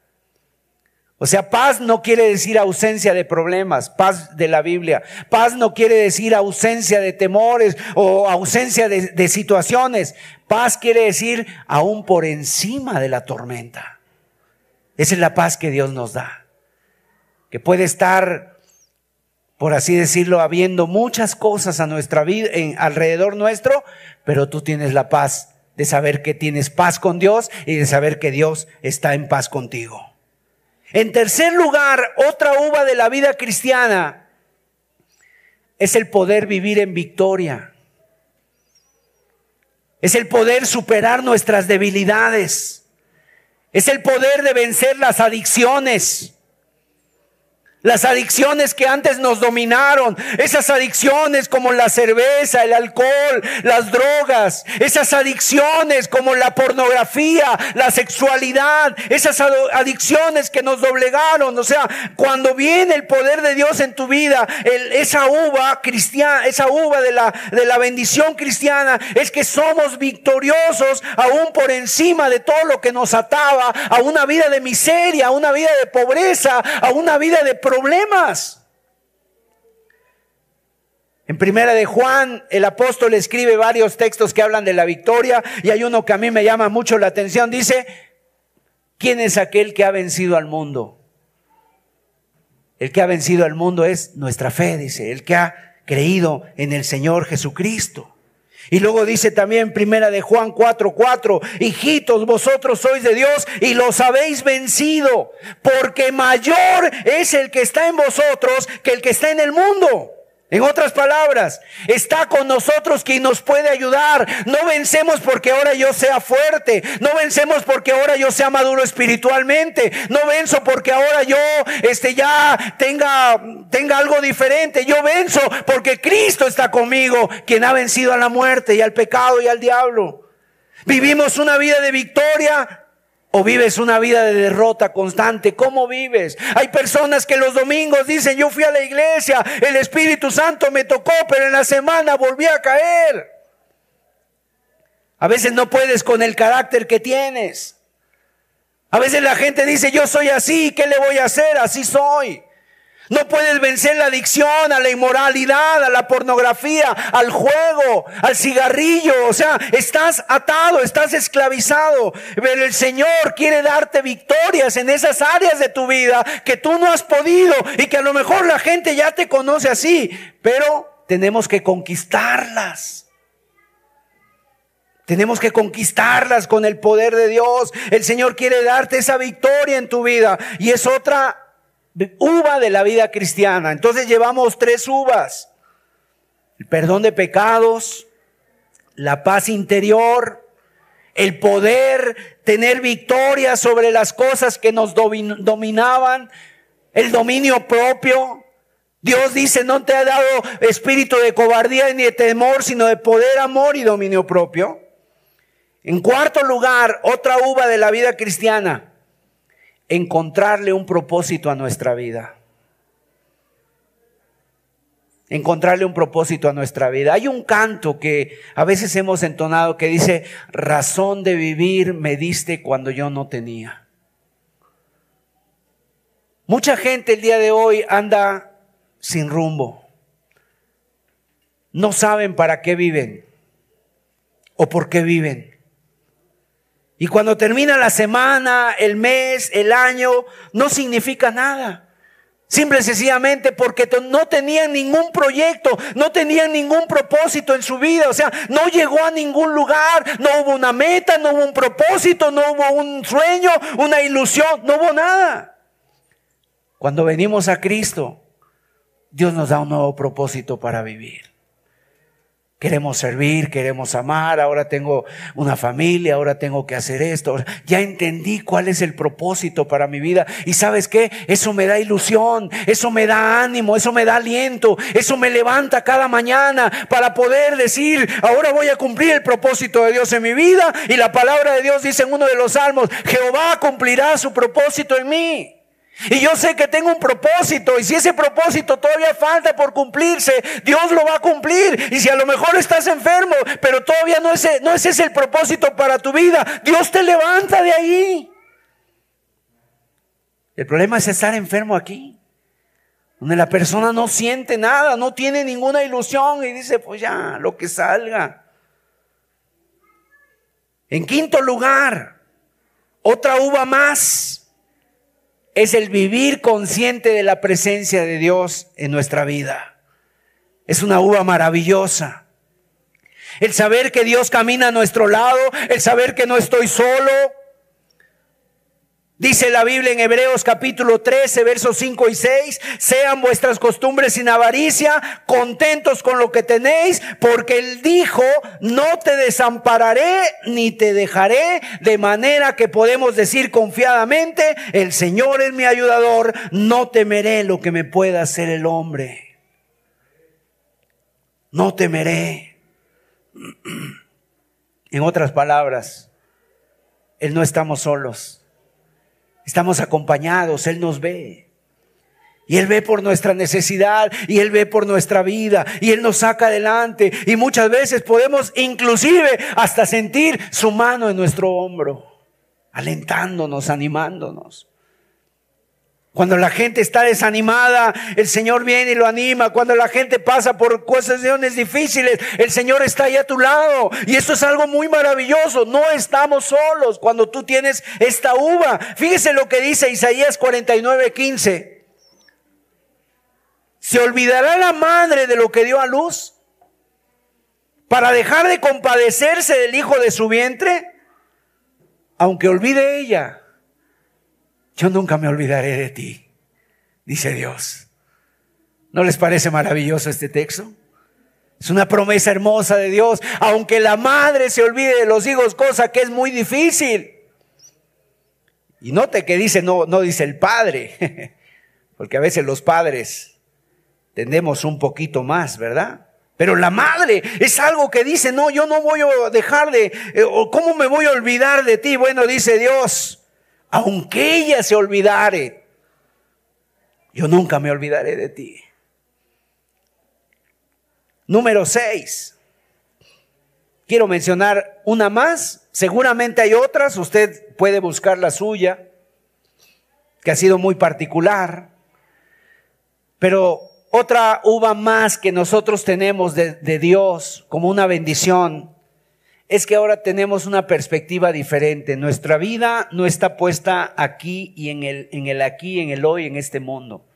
O sea, paz no quiere decir ausencia de problemas, paz de la Biblia. Paz no quiere decir ausencia de temores o ausencia de, situaciones. Paz quiere decir aún por encima de la tormenta. Esa es la paz que Dios nos da. Que puede estar, por así decirlo, habiendo muchas cosas a nuestra vida, en, alrededor nuestro, pero tú tienes la paz de saber que tienes paz con Dios y de saber que Dios está en paz contigo. En tercer lugar, otra uva de la vida cristiana es el poder vivir en victoria. Es el poder superar nuestras debilidades. Es el poder de vencer las adicciones. Las adicciones que antes nos dominaron, esas adicciones como la cerveza, el alcohol, las drogas, esas adicciones como la pornografía, la sexualidad, esas adicciones que nos doblegaron. O sea, cuando viene el poder de Dios en tu vida, esa uva cristiana, esa uva de la, de la bendición cristiana, es que somos victoriosos aún por encima de todo lo que nos ataba a una vida de miseria, a una vida de pobreza, a una vida de problemas. En primera de Juan, el apóstol escribe varios textos que hablan de la victoria y hay uno que a mí me llama mucho la atención. Dice, ¿quién es aquel que ha vencido al mundo? El que ha vencido al mundo es nuestra fe, dice, el que ha creído en el Señor Jesucristo. Y luego dice también primera de Juan 4:4, 4, hijitos, vosotros sois de Dios y los habéis vencido, porque mayor es el que está en vosotros que el que está en el mundo. En otras palabras, está con nosotros quien nos puede ayudar. No vencemos porque ahora yo sea fuerte. No vencemos porque ahora yo sea maduro espiritualmente. No venzo porque ahora yo este ya tenga tenga algo diferente. Yo venzo porque Cristo está conmigo, quien ha vencido a la muerte y al pecado y al diablo. Vivimos una vida de victoria ¿O vives una vida de derrota constante? ¿Cómo vives? Hay personas que los domingos dicen, yo fui a la iglesia, el Espíritu Santo me tocó, pero en la semana volví a caer. A veces no puedes con el carácter que tienes. A veces la gente dice, yo soy así, ¿qué le voy a hacer? Así soy. No puedes vencer la adicción a la inmoralidad, a la pornografía, al juego, al cigarrillo. O sea, estás atado, estás esclavizado. Pero el Señor quiere darte victorias en esas áreas de tu vida que tú no has podido y que a lo mejor la gente ya te conoce así. Pero tenemos que conquistarlas. Tenemos que conquistarlas con el poder de Dios. El Señor quiere darte esa victoria en tu vida. Y es otra uva de la vida cristiana. Entonces llevamos tres uvas. El perdón de pecados, la paz interior, el poder tener victoria sobre las cosas que nos dominaban, el dominio propio. Dios dice, no te ha dado espíritu de cobardía ni de temor, sino de poder, amor y dominio propio. En cuarto lugar, otra uva de la vida cristiana, encontrarle un propósito a nuestra vida. Encontrarle un propósito a nuestra vida. Hay un canto que a veces hemos entonado que dice, razón de vivir me diste cuando yo no tenía. Mucha gente el día de hoy anda sin rumbo. No saben para qué viven o por qué viven. Y cuando termina la semana, el mes, el año, no significa nada. Simple y sencillamente porque no tenían ningún proyecto, no tenían ningún propósito en su vida, o sea, no llegó a ningún lugar, no hubo una meta, no hubo un propósito, no hubo un sueño, una ilusión, no hubo nada. Cuando venimos a Cristo, Dios nos da un nuevo propósito para vivir. Queremos servir, queremos amar, ahora tengo una familia, ahora tengo que hacer esto. Ya entendí cuál es el propósito para mi vida. Y sabes qué? Eso me da ilusión, eso me da ánimo, eso me da aliento, eso me levanta cada mañana para poder decir, ahora voy a cumplir el propósito de Dios en mi vida. Y la palabra de Dios dice en uno de los salmos, Jehová cumplirá su propósito en mí. Y yo sé que tengo un propósito y si ese propósito todavía falta por cumplirse, Dios lo va a cumplir. Y si a lo mejor estás enfermo, pero todavía no es, no es ese el propósito para tu vida, Dios te levanta de ahí. El problema es estar enfermo aquí, donde la persona no siente nada, no tiene ninguna ilusión y dice, pues ya, lo que salga. En quinto lugar, otra uva más es el vivir consciente de la presencia de Dios en nuestra vida. Es una uva maravillosa. El saber que Dios camina a nuestro lado, el saber que no estoy solo, Dice la Biblia en Hebreos capítulo 13, versos 5 y 6, sean vuestras costumbres sin avaricia, contentos con lo que tenéis, porque Él dijo, no te desampararé ni te dejaré, de manera que podemos decir confiadamente, el Señor es mi ayudador, no temeré lo que me pueda hacer el hombre. No temeré. <clears throat> En otras palabras, Él no estamos solos. Estamos acompañados, Él nos ve. Y Él ve por nuestra necesidad y Él ve por nuestra vida y Él nos saca adelante. Y muchas veces podemos inclusive hasta sentir su mano en nuestro hombro, alentándonos, animándonos. Cuando la gente está desanimada, el Señor viene y lo anima. Cuando la gente pasa por cuestiones difíciles, el Señor está ahí a tu lado. Y eso es algo muy maravilloso. No estamos solos cuando tú tienes esta uva. Fíjese lo que dice Isaías 49, 15. ¿Se olvidará la madre de lo que dio a luz? Para dejar de compadecerse del hijo de su vientre, aunque olvide ella yo nunca me olvidaré de ti, dice Dios. ¿No les parece maravilloso este texto? Es una promesa hermosa de Dios, aunque la madre se olvide de los hijos, cosa que es muy difícil. Y note que dice, no, no dice el padre, <laughs> porque a veces los padres tendemos un poquito más, ¿verdad? Pero la madre es algo que dice, no, yo no voy a dejar de, eh, ¿cómo me voy a olvidar de ti? Bueno, dice Dios, aunque ella se olvidare, yo nunca me olvidaré de ti. Número 6. Quiero mencionar una más. Seguramente hay otras. Usted puede buscar la suya, que ha sido muy particular. Pero otra uva más que nosotros tenemos de, de Dios como una bendición es que ahora tenemos una perspectiva diferente. Nuestra vida no está puesta aquí y en el, en el aquí, en el hoy, en este mundo.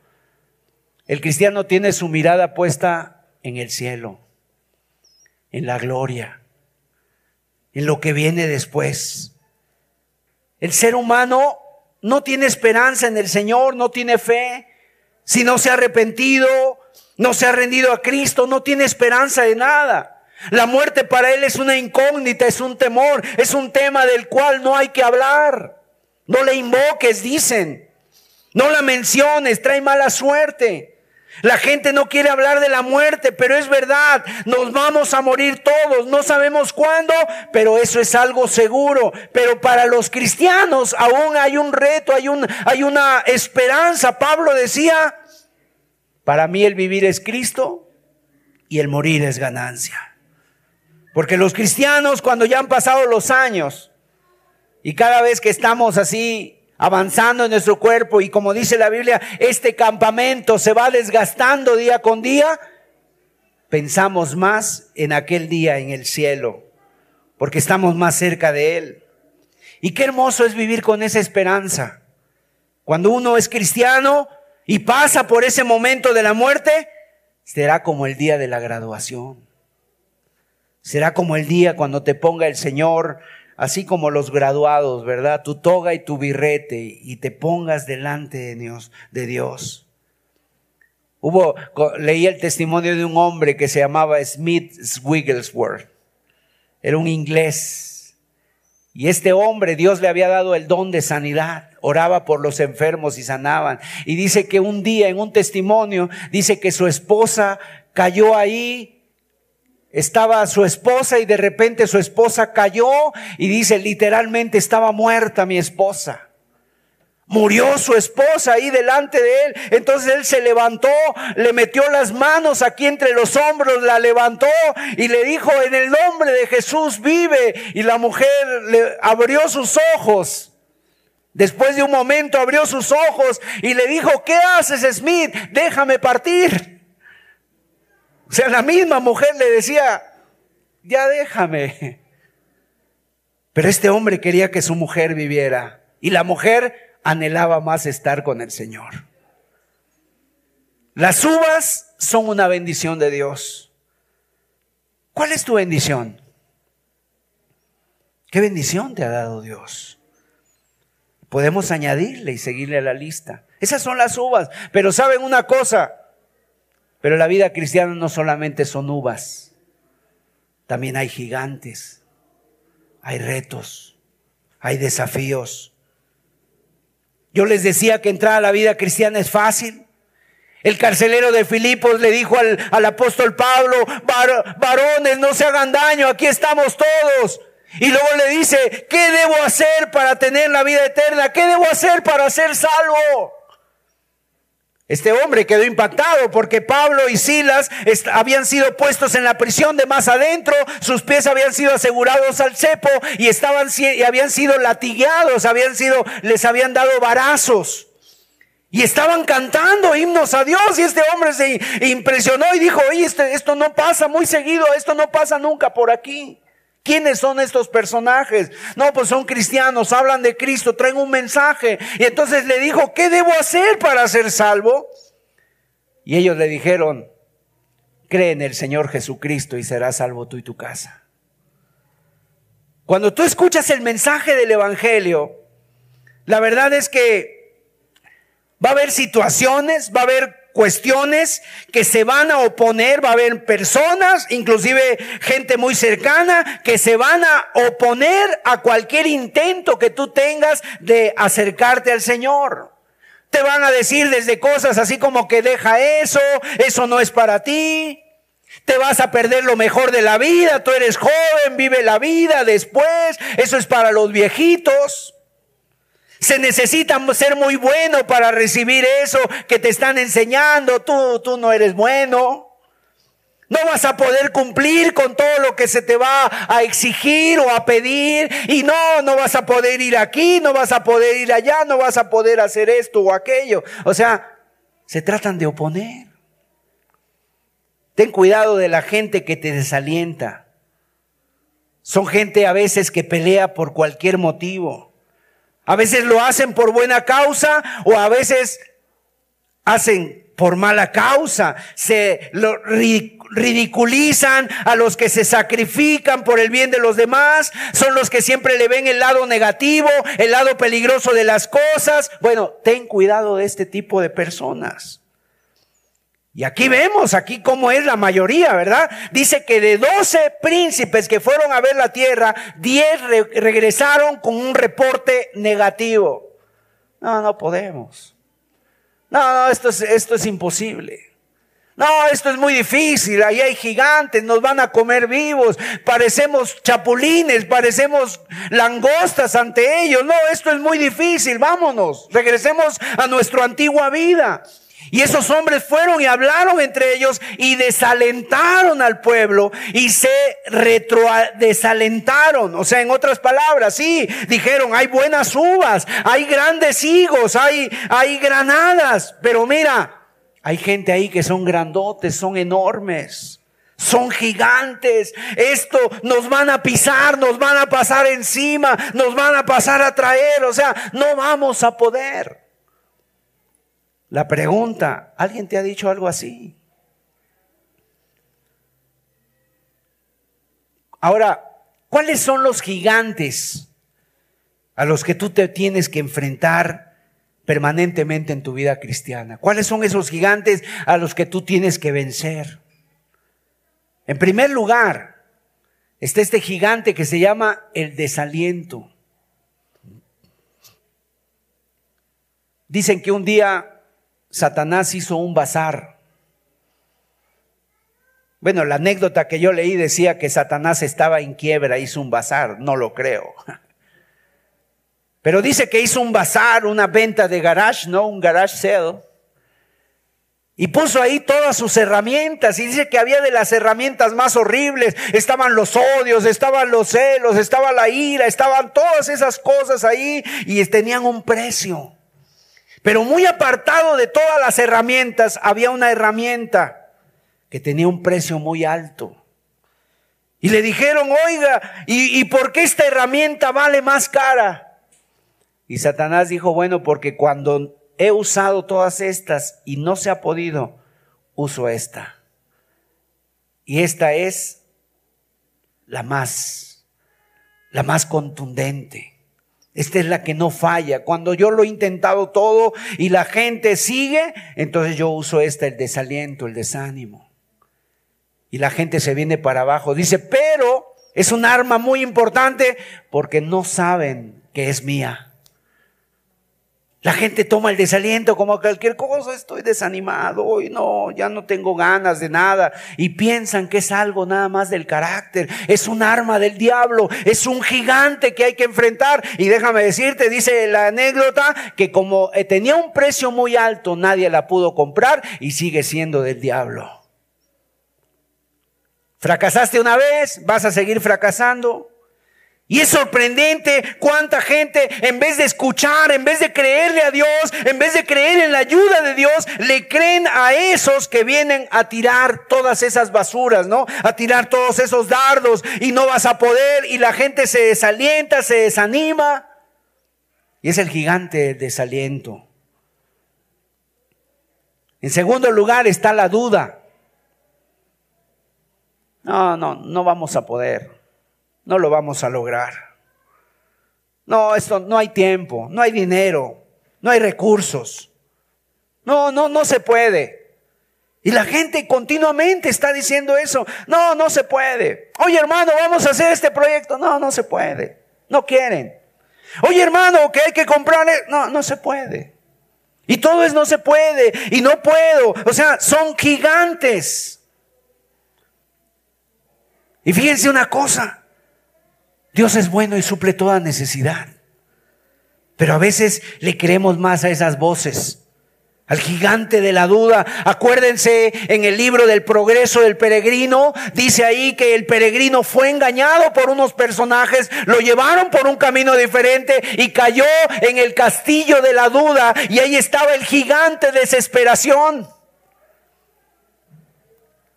El cristiano tiene su mirada puesta en el cielo, en la gloria, en lo que viene después. El ser humano no tiene esperanza en el Señor, no tiene fe. Si no se ha arrepentido, no se ha rendido a Cristo, no tiene esperanza de nada. La muerte para él es una incógnita, es un temor, es un tema del cual no hay que hablar. No le invoques, dicen. No la menciones, trae mala suerte. La gente no quiere hablar de la muerte, pero es verdad, nos vamos a morir todos, no sabemos cuándo, pero eso es algo seguro. Pero para los cristianos aún hay un reto, hay, un, hay una esperanza. Pablo decía, para mí el vivir es Cristo y el morir es ganancia. Porque los cristianos cuando ya han pasado los años y cada vez que estamos así avanzando en nuestro cuerpo y como dice la Biblia, este campamento se va desgastando día con día, pensamos más en aquel día en el cielo, porque estamos más cerca de Él. Y qué hermoso es vivir con esa esperanza. Cuando uno es cristiano y pasa por ese momento de la muerte, será como el día de la graduación. Será como el día cuando te ponga el Señor, así como los graduados, ¿verdad? Tu toga y tu birrete y te pongas delante de Dios, de Dios. Hubo, leí el testimonio de un hombre que se llamaba Smith Wigglesworth. Era un inglés. Y este hombre, Dios le había dado el don de sanidad. Oraba por los enfermos y sanaban. Y dice que un día en un testimonio, dice que su esposa cayó ahí estaba su esposa y de repente su esposa cayó y dice literalmente estaba muerta mi esposa. Murió su esposa ahí delante de él. Entonces él se levantó, le metió las manos aquí entre los hombros, la levantó y le dijo, en el nombre de Jesús vive. Y la mujer le abrió sus ojos. Después de un momento abrió sus ojos y le dijo, ¿qué haces Smith? Déjame partir. O sea, la misma mujer le decía, ya déjame. Pero este hombre quería que su mujer viviera. Y la mujer anhelaba más estar con el Señor. Las uvas son una bendición de Dios. ¿Cuál es tu bendición? ¿Qué bendición te ha dado Dios? Podemos añadirle y seguirle a la lista. Esas son las uvas. Pero saben una cosa, pero la vida cristiana no solamente son uvas, también hay gigantes, hay retos, hay desafíos. Yo les decía que entrar a la vida cristiana es fácil. El carcelero de Filipos le dijo al, apóstol Pablo, varones, no se hagan daño, aquí estamos todos. Y luego le dice, ¿qué debo hacer para tener la vida eterna? ¿Qué debo hacer para ser salvo? Este hombre quedó impactado porque Pablo y Silas habían sido puestos en la prisión de más adentro, sus pies habían sido asegurados al cepo y estaban y habían sido latigueados, habían sido les habían dado varazos. Y estaban cantando himnos a Dios y este hombre se impresionó y dijo, oye, este, esto no pasa muy seguido, esto no pasa nunca por aquí. ¿Quiénes son estos personajes? No, pues son cristianos, hablan de Cristo, traen un mensaje. Y entonces le dijo, ¿qué debo hacer para ser salvo? Y ellos le dijeron, cree en el Señor Jesucristo y serás salvo tú y tu casa. Cuando tú escuchas el mensaje del Evangelio, la verdad es que va a haber situaciones, va a haber cuestiones que se van a oponer, va a haber personas, inclusive gente muy cercana, que se van a oponer a cualquier intento que tú tengas de acercarte al Señor. Te van a decir desde cosas así como que deja eso, eso no es para ti. Te vas a perder lo mejor de la vida, tú eres joven, vive la vida después, eso es para los viejitos. Se necesita ser muy bueno para recibir eso que te están enseñando. Tú, tú no eres bueno. No vas a poder cumplir con todo lo que se te va a exigir o a pedir. Y no, no vas a poder ir aquí, no vas a poder ir allá, no vas a poder hacer esto o aquello. O sea, se tratan de oponer. Ten cuidado de la gente que te desalienta. Son gente a veces que pelea por cualquier motivo. A veces lo hacen por buena causa o a veces hacen por mala causa. Se lo ridiculizan a los que se sacrifican por el bien de los demás. Son los que siempre le ven el lado negativo, el lado peligroso de las cosas. Bueno, ten cuidado de este tipo de personas. Y aquí vemos, aquí cómo es la mayoría, ¿verdad? Dice que de 12 príncipes que fueron a ver la tierra, 10 regresaron con un reporte negativo. No, no podemos. No, no, esto es, esto es imposible. No, esto es muy difícil, ahí hay gigantes, nos van a comer vivos, parecemos chapulines, parecemos langostas ante ellos. No, esto es muy difícil, vámonos, regresemos a nuestra antigua vida. Y esos hombres fueron y hablaron entre ellos y desalentaron al pueblo y se retro desalentaron. O sea, en otras palabras, sí, dijeron, hay buenas uvas, hay grandes higos, hay, hay granadas, pero mira, hay gente ahí que son grandotes, son enormes. Son gigantes. Esto nos van a pisar, nos van a pasar encima, nos van a pasar a traer. O sea, no vamos a poder. La pregunta, ¿alguien te ha dicho algo así? Ahora, ¿cuáles son los gigantes a los que tú te tienes que enfrentar permanentemente en tu vida cristiana? ¿Cuáles son esos gigantes a los que tú tienes que vencer? En primer lugar, está este gigante que se llama el desaliento. Dicen que un día Satanás hizo un bazar. Bueno, la anécdota que yo leí decía que Satanás estaba en quiebra, hizo un bazar, no lo creo. <laughs> Pero dice que hizo un bazar, una venta de garage, ¿no? Un garage sale. Y puso ahí todas sus herramientas y dice que había de las herramientas más horribles. Estaban los odios, estaban los celos, estaba la ira, estaban todas esas cosas ahí y tenían un precio. Pero muy apartado de todas las herramientas había una herramienta que tenía un precio muy alto. Y le dijeron, oiga, ¿y, ¿y por qué esta herramienta vale más cara? Y Satanás dijo, bueno, porque cuando he usado todas estas y no se ha podido, uso esta. Y esta es la más, la más contundente. Esta es la que no falla. Cuando yo lo he intentado todo y la gente sigue, entonces yo uso esta, el desaliento, el desánimo. Y la gente se viene para abajo. Dice, pero es un arma muy importante porque no saben que es mía. La gente toma el desaliento como cualquier cosa, estoy desanimado, hoy no, ya no tengo ganas de nada. Y piensan que es algo nada más del carácter, es un arma del diablo, es un gigante que hay que enfrentar. Y déjame decirte, dice la anécdota, que como eh, tenía un precio muy alto, nadie la pudo comprar y sigue siendo del diablo. Fracasaste una vez, vas a seguir fracasando. Y es sorprendente cuánta gente, en vez de escuchar, en vez de creerle a Dios, en vez de creer en la ayuda de Dios, le creen a esos que vienen a tirar todas esas basuras, ¿no? A tirar todos esos dardos y no vas a poder y la gente se desalienta, se desanima. Y es el gigante del desaliento. En segundo lugar está la duda. No, no, no vamos a poder no lo vamos a lograr. No, esto no hay tiempo, no hay dinero, no hay recursos. No, no, no se puede. Y la gente continuamente está diciendo eso. No, no se puede. Oye, hermano, vamos a hacer este proyecto. No, no se puede. No quieren. Oye, hermano, que hay que comprar. No, no se puede. Y todo es no se puede. Y no puedo. O sea, son gigantes. Y fíjense una cosa. Dios es bueno y suple toda necesidad. Pero a veces le creemos más a esas voces, al gigante de la duda. Acuérdense en el libro del progreso del peregrino, dice ahí que el peregrino fue engañado por unos personajes, lo llevaron por un camino diferente y cayó en el castillo de la duda y ahí estaba el gigante de desesperación.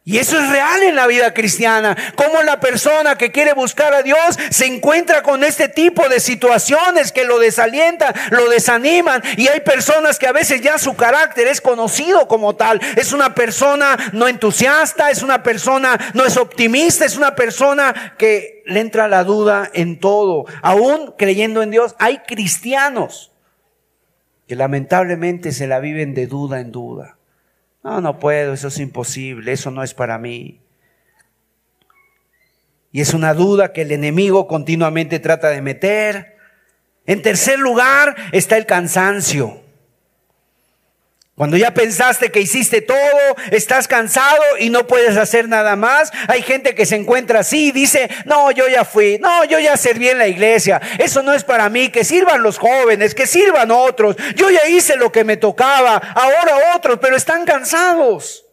Y eso es real en la vida cristiana. Como la persona que quiere buscar a Dios se encuentra con este tipo de situaciones que lo desalientan, lo desaniman. Y hay personas que a veces ya su carácter es conocido como tal. Es una persona no entusiasta, es una persona no es optimista, es una persona que le entra la duda en todo. Aún creyendo en Dios, hay cristianos que lamentablemente se la viven de duda en duda. No, no puedo, eso es imposible, eso no es para mí. Y es una duda que el enemigo continuamente trata de meter. En tercer lugar está el cansancio. Cuando ya pensaste que hiciste todo, estás cansado y no puedes hacer nada más. Hay gente que se encuentra así y dice, no, yo ya fui, no, yo ya serví en la iglesia. Eso no es para mí, que sirvan los jóvenes, que sirvan otros. Yo ya hice lo que me tocaba, ahora otros, pero están cansados.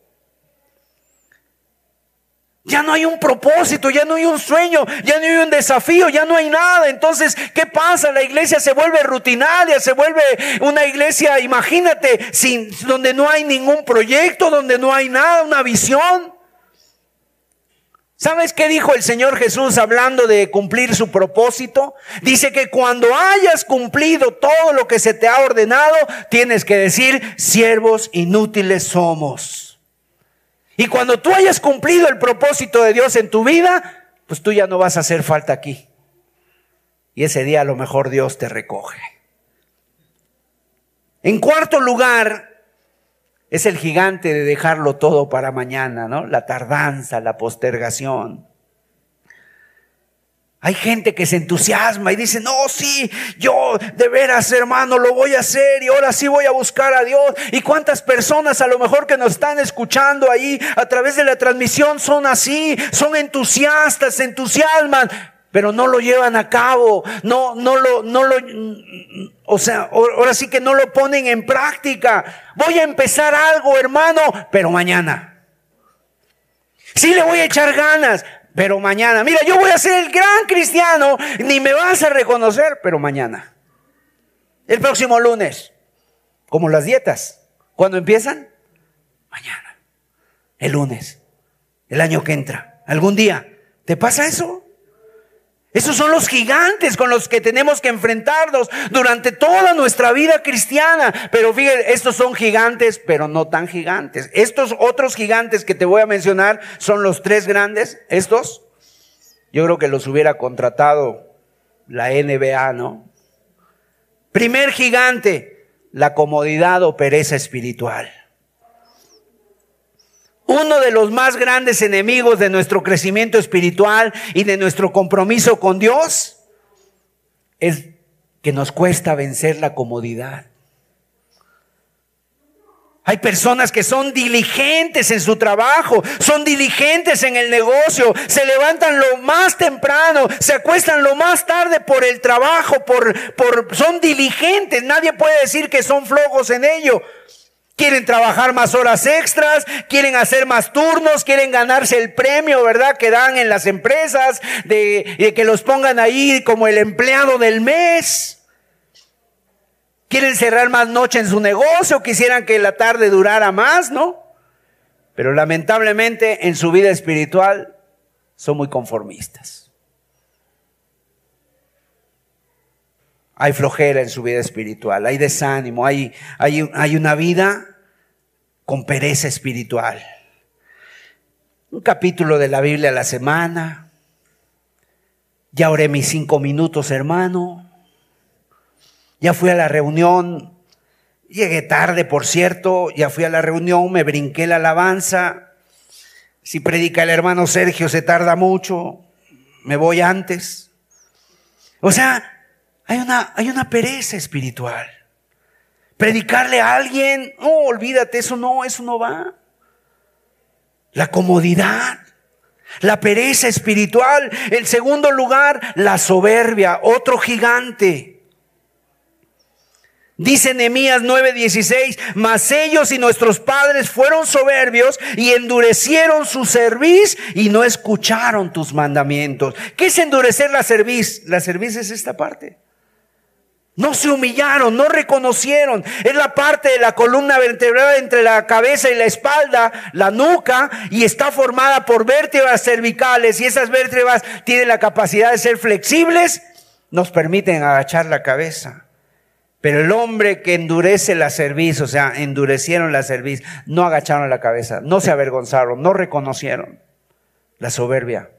Ya no hay un propósito, ya no hay un sueño, ya no hay un desafío, ya no hay nada. Entonces, ¿qué pasa? La iglesia se vuelve rutinaria, se vuelve una iglesia, imagínate, sin, donde no hay ningún proyecto, donde no hay nada, una visión. ¿Sabes qué dijo el Señor Jesús hablando de cumplir su propósito? Dice que cuando hayas cumplido todo lo que se te ha ordenado, tienes que decir, siervos inútiles somos. Y cuando tú hayas cumplido el propósito de Dios en tu vida, pues tú ya no vas a hacer falta aquí. Y ese día a lo mejor Dios te recoge. En cuarto lugar, es el gigante de dejarlo todo para mañana, ¿no? La tardanza, la postergación. Hay gente que se entusiasma y dice, no, sí, yo de veras, hermano, lo voy a hacer y ahora sí voy a buscar a Dios. ¿Y cuántas personas a lo mejor que nos están escuchando ahí a través de la transmisión son así, son entusiastas, se entusiasman, pero no lo llevan a cabo, no, no lo, no lo, o sea, ahora sí que no lo ponen en práctica. Voy a empezar algo, hermano, pero mañana. Sí le voy a echar ganas, pero mañana. Mira, yo voy a ser el gran cristiano, ni me vas a reconocer, pero mañana. El próximo lunes, como las dietas. ¿Cuándo empiezan? Mañana. El lunes. El año que entra. Algún día. ¿Te pasa eso? Esos son los gigantes con los que tenemos que enfrentarnos durante toda nuestra vida cristiana. Pero fíjense, estos son gigantes, pero no tan gigantes. Estos otros gigantes que te voy a mencionar son los tres grandes. Estos, yo creo que los hubiera contratado la NBA, ¿no? Primer gigante, la comodidad o pereza espiritual. Uno de los más grandes enemigos de nuestro crecimiento espiritual y de nuestro compromiso con Dios es que nos cuesta vencer la comodidad. Hay personas que son diligentes en su trabajo, son diligentes en el negocio, se levantan lo más temprano, se acuestan lo más tarde por el trabajo, por, por, son diligentes. Nadie puede decir que son flojos en ello. Quieren trabajar más horas extras, quieren hacer más turnos, quieren ganarse el premio, ¿verdad? Que dan en las empresas, de, que los pongan ahí como el empleado del mes. Quieren cerrar más noche en su negocio, quisieran que la tarde durara más, ¿no? Pero lamentablemente en su vida espiritual son muy conformistas. Hay flojera en su vida espiritual, hay desánimo, hay, hay, hay una vida con pereza espiritual. Un capítulo de la Biblia a la semana. Ya oré mis cinco minutos, hermano. Ya fui a la reunión. Llegué tarde, por cierto. Ya fui a la reunión, me brinqué la alabanza. Si predica el hermano Sergio se tarda mucho. Me voy antes. O sea, hay una, hay una pereza espiritual. Predicarle a alguien, no, olvídate, eso no, eso no va. La comodidad, la pereza espiritual. En segundo lugar, la soberbia, otro gigante. Dice Nehemías 9:16, mas ellos y nuestros padres fueron soberbios y endurecieron su cerviz y no escucharon tus mandamientos. ¿Qué es endurecer la cerviz? La cerviz es esta parte. No se humillaron, no reconocieron. Es la parte de la columna vertebral entre la cabeza y la espalda, la nuca, y está formada por vértebras cervicales. Y esas vértebras tienen la capacidad de ser flexibles, nos permiten agachar la cabeza. Pero el hombre que endurece la cerviz, o sea, endurecieron la cerviz, no agacharon la cabeza, no se avergonzaron, no reconocieron la soberbia.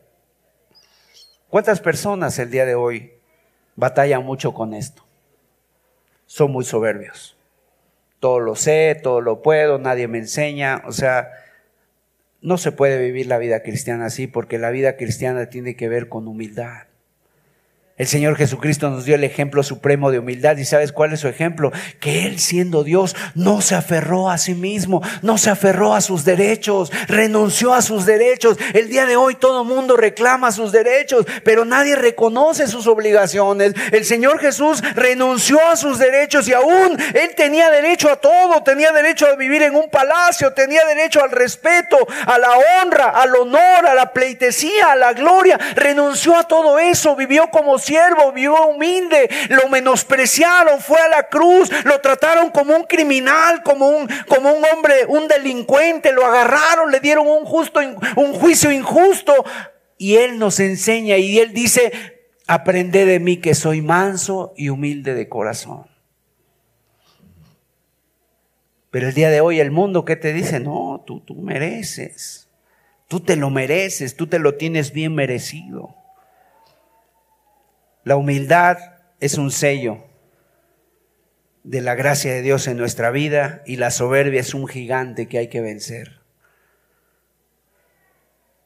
¿Cuántas personas el día de hoy batallan mucho con esto? Son muy soberbios. Todo lo sé, todo lo puedo, nadie me enseña. O sea, no se puede vivir la vida cristiana así porque la vida cristiana tiene que ver con humildad. El Señor Jesucristo nos dio el ejemplo supremo de humildad. ¿Y sabes cuál es su ejemplo? Que Él siendo Dios no se aferró a sí mismo, no se aferró a sus derechos, renunció a sus derechos. El día de hoy todo mundo reclama sus derechos, pero nadie reconoce sus obligaciones. El Señor Jesús renunció a sus derechos y aún Él tenía derecho a todo. Tenía derecho a vivir en un palacio, tenía derecho al respeto, a la honra, al honor, a la pleitesía, a la gloria. Renunció a todo eso, vivió como siervo, vivió humilde, lo menospreciaron, fue a la cruz, lo trataron como un criminal, como un, como un hombre, un delincuente, lo agarraron, le dieron un justo, un juicio injusto. Y él nos enseña y él dice, aprende de mí que soy manso y humilde de corazón. Pero el día de hoy el mundo, ¿qué te dice? No, tú, tú mereces. Tú te lo mereces, tú te lo tienes bien merecido. La humildad es un sello de la gracia de Dios en nuestra vida y la soberbia es un gigante que hay que vencer.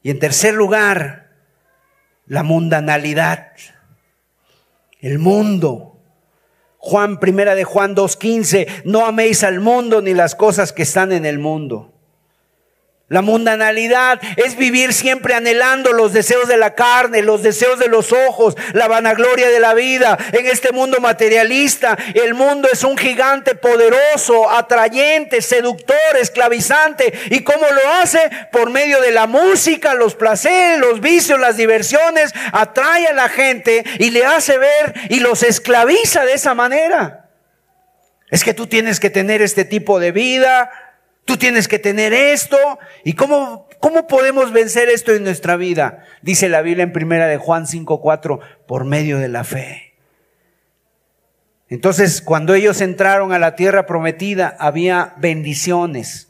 Y en tercer lugar, la mundanalidad, el mundo. Juan, primera de Juan 2.15, no améis al mundo ni las cosas que están en el mundo. La mundanalidad es vivir siempre anhelando los deseos de la carne, los deseos de los ojos, la vanagloria de la vida. En este mundo materialista, el mundo es un gigante poderoso, atrayente, seductor, esclavizante. ¿Y cómo lo hace? Por medio de la música, los placeres, los vicios, las diversiones. Atrae a la gente y le hace ver y los esclaviza de esa manera. Es que tú tienes que tener este tipo de vida, Tú tienes que tener esto. ¿Y cómo, cómo podemos vencer esto en nuestra vida? Dice la Biblia en primera de Juan 5:4, por medio de la fe. Entonces, cuando ellos entraron a la tierra prometida, había bendiciones.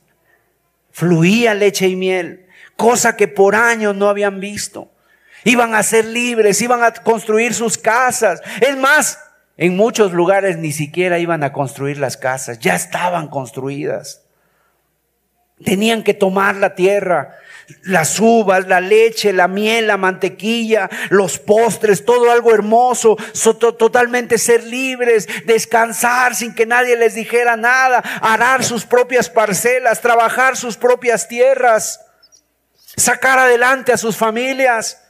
Fluía leche y miel, cosa que por años no habían visto. Iban a ser libres, iban a construir sus casas. Es más, en muchos lugares ni siquiera iban a construir las casas, ya estaban construidas. Tenían que tomar la tierra, las uvas, la leche, la miel, la mantequilla, los postres, todo algo hermoso, totalmente ser libres, descansar sin que nadie les dijera nada, arar sus propias parcelas, trabajar sus propias tierras, sacar adelante a sus familias.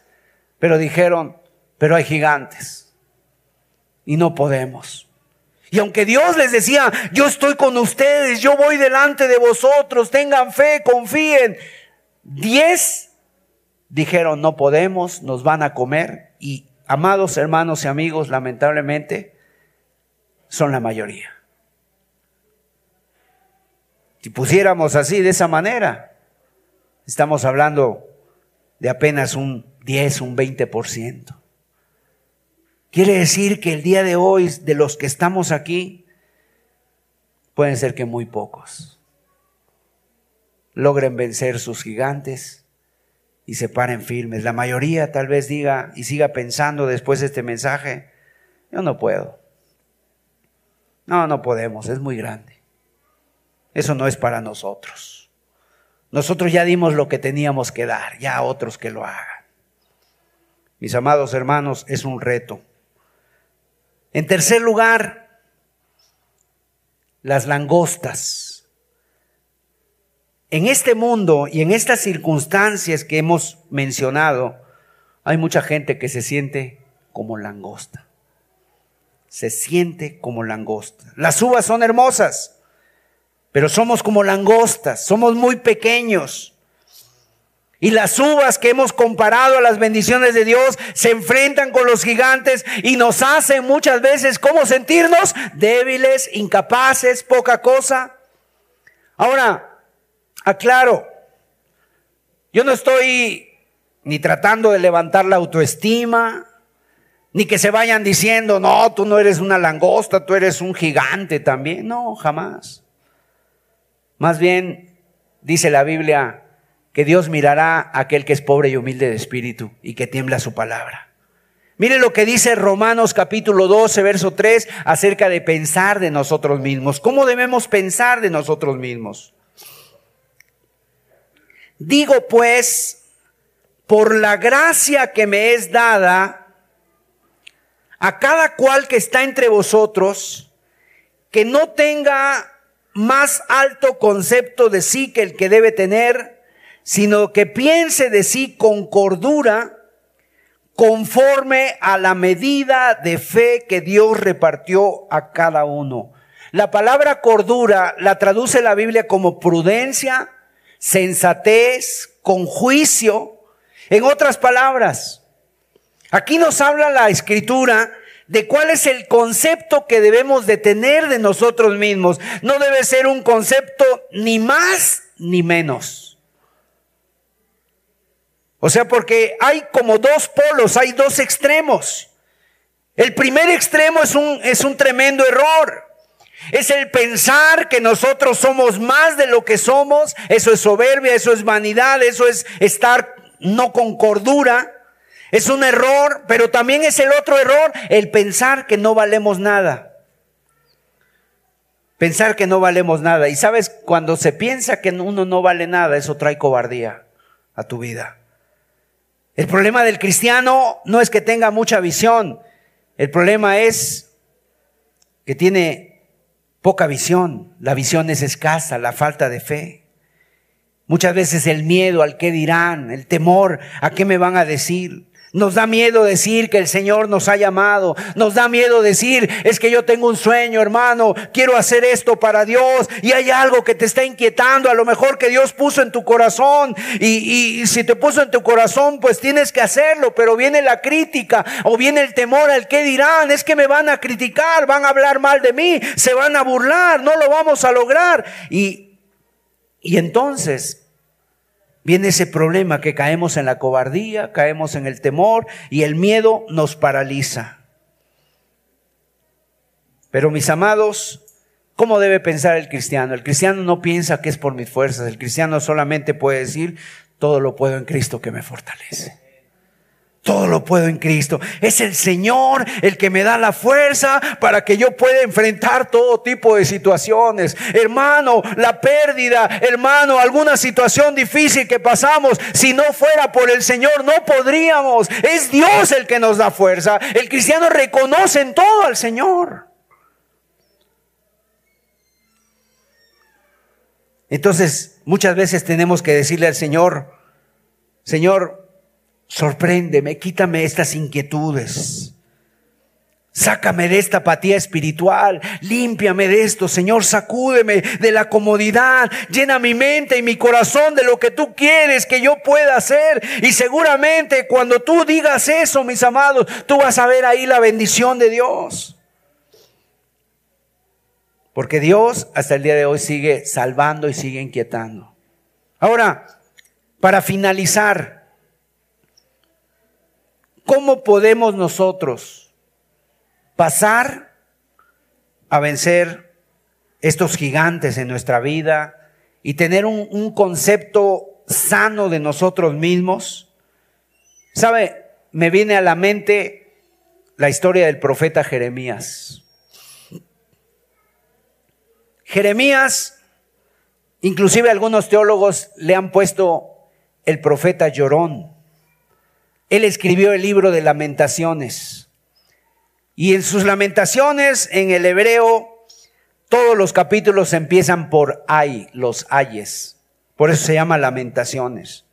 Pero dijeron, pero hay gigantes y no podemos. Y aunque Dios les decía, yo estoy con ustedes, yo voy delante de vosotros, tengan fe, confíen. Diez dijeron, no podemos, nos van a comer. Y amados hermanos y amigos, lamentablemente, son la mayoría. Si pusiéramos así, de esa manera, estamos hablando de apenas un 10, un 20%. Quiere decir que el día de hoy, de los que estamos aquí, pueden ser que muy pocos logren vencer sus gigantes y se paren firmes. La mayoría tal vez diga y siga pensando después de este mensaje, yo no puedo. No, no podemos, es muy grande. Eso no es para nosotros. Nosotros ya dimos lo que teníamos que dar, ya otros que lo hagan. Mis amados hermanos, es un reto. En tercer lugar, las langostas. En este mundo y en estas circunstancias que hemos mencionado, hay mucha gente que se siente como langosta. Se siente como langosta. Las uvas son hermosas, pero somos como langostas, somos muy pequeños. Y las uvas que hemos comparado a las bendiciones de Dios se enfrentan con los gigantes y nos hacen muchas veces como sentirnos débiles, incapaces, poca cosa. Ahora, aclaro, yo no estoy ni tratando de levantar la autoestima, ni que se vayan diciendo, no, tú no eres una langosta, tú eres un gigante también. No, jamás. Más bien, dice la Biblia, que Dios mirará a aquel que es pobre y humilde de espíritu y que tiembla su palabra. Mire lo que dice Romanos capítulo 12, verso 3, acerca de pensar de nosotros mismos. ¿Cómo debemos pensar de nosotros mismos? Digo pues, por la gracia que me es dada, a cada cual que está entre vosotros, que no tenga más alto concepto de sí que el que debe tener, sino que piense de sí con cordura, conforme a la medida de fe que Dios repartió a cada uno. La palabra cordura la traduce la Biblia como prudencia, sensatez, con juicio. En otras palabras, aquí nos habla la escritura de cuál es el concepto que debemos de tener de nosotros mismos. No debe ser un concepto ni más ni menos. O sea, porque hay como dos polos, hay dos extremos. El primer extremo es un, es un tremendo error. Es el pensar que nosotros somos más de lo que somos. Eso es soberbia, eso es vanidad, eso es estar no con cordura. Es un error, pero también es el otro error, el pensar que no valemos nada. Pensar que no valemos nada. Y sabes, cuando se piensa que uno no vale nada, eso trae cobardía a tu vida. El problema del cristiano no es que tenga mucha visión. El problema es que tiene poca visión. La visión es escasa, la falta de fe. Muchas veces el miedo al qué dirán, el temor a qué me van a decir. Nos da miedo decir que el Señor nos ha llamado. Nos da miedo decir, es que yo tengo un sueño, hermano. Quiero hacer esto para Dios. Y hay algo que te está inquietando. A lo mejor que Dios puso en tu corazón. Y, si te puso en tu corazón, pues tienes que hacerlo. Pero viene la crítica o viene el temor al que dirán. Es que me van a criticar, van a hablar mal de mí, se van a burlar, no lo vamos a lograr. Y, y entonces viene ese problema que caemos en la cobardía, caemos en el temor y el miedo nos paraliza. Pero mis amados, ¿cómo debe pensar el cristiano? El cristiano no piensa que es por mis fuerzas, el cristiano solamente puede decir, todo lo puedo en Cristo que me fortalece. Todo lo puedo en Cristo. Es el Señor el que me da la fuerza para que yo pueda enfrentar todo tipo de situaciones. Hermano, la pérdida, hermano, alguna situación difícil que pasamos, si no fuera por el Señor no podríamos. Es Dios el que nos da fuerza. El cristiano reconoce en todo al Señor. Entonces, muchas veces tenemos que decirle al Señor, Señor, Sorpréndeme, quítame estas inquietudes. Sácame de esta apatía espiritual, límpiame de esto, Señor, sacúdeme de la comodidad, llena mi mente y mi corazón de lo que tú quieres que yo pueda hacer. Y seguramente cuando tú digas eso, mis amados, tú vas a ver ahí la bendición de Dios. Porque Dios hasta el día de hoy sigue salvando y sigue inquietando. Ahora, para finalizar, ¿Cómo podemos nosotros pasar a vencer estos gigantes en nuestra vida y tener un, concepto sano de nosotros mismos? ¿Sabe? Me viene a la mente la historia del profeta Jeremías. Jeremías, inclusive algunos teólogos le han puesto el profeta llorón. Él escribió el libro de lamentaciones. Y en sus lamentaciones, en el hebreo, todos los capítulos empiezan por ay, los ayes. Por eso se llama lamentaciones.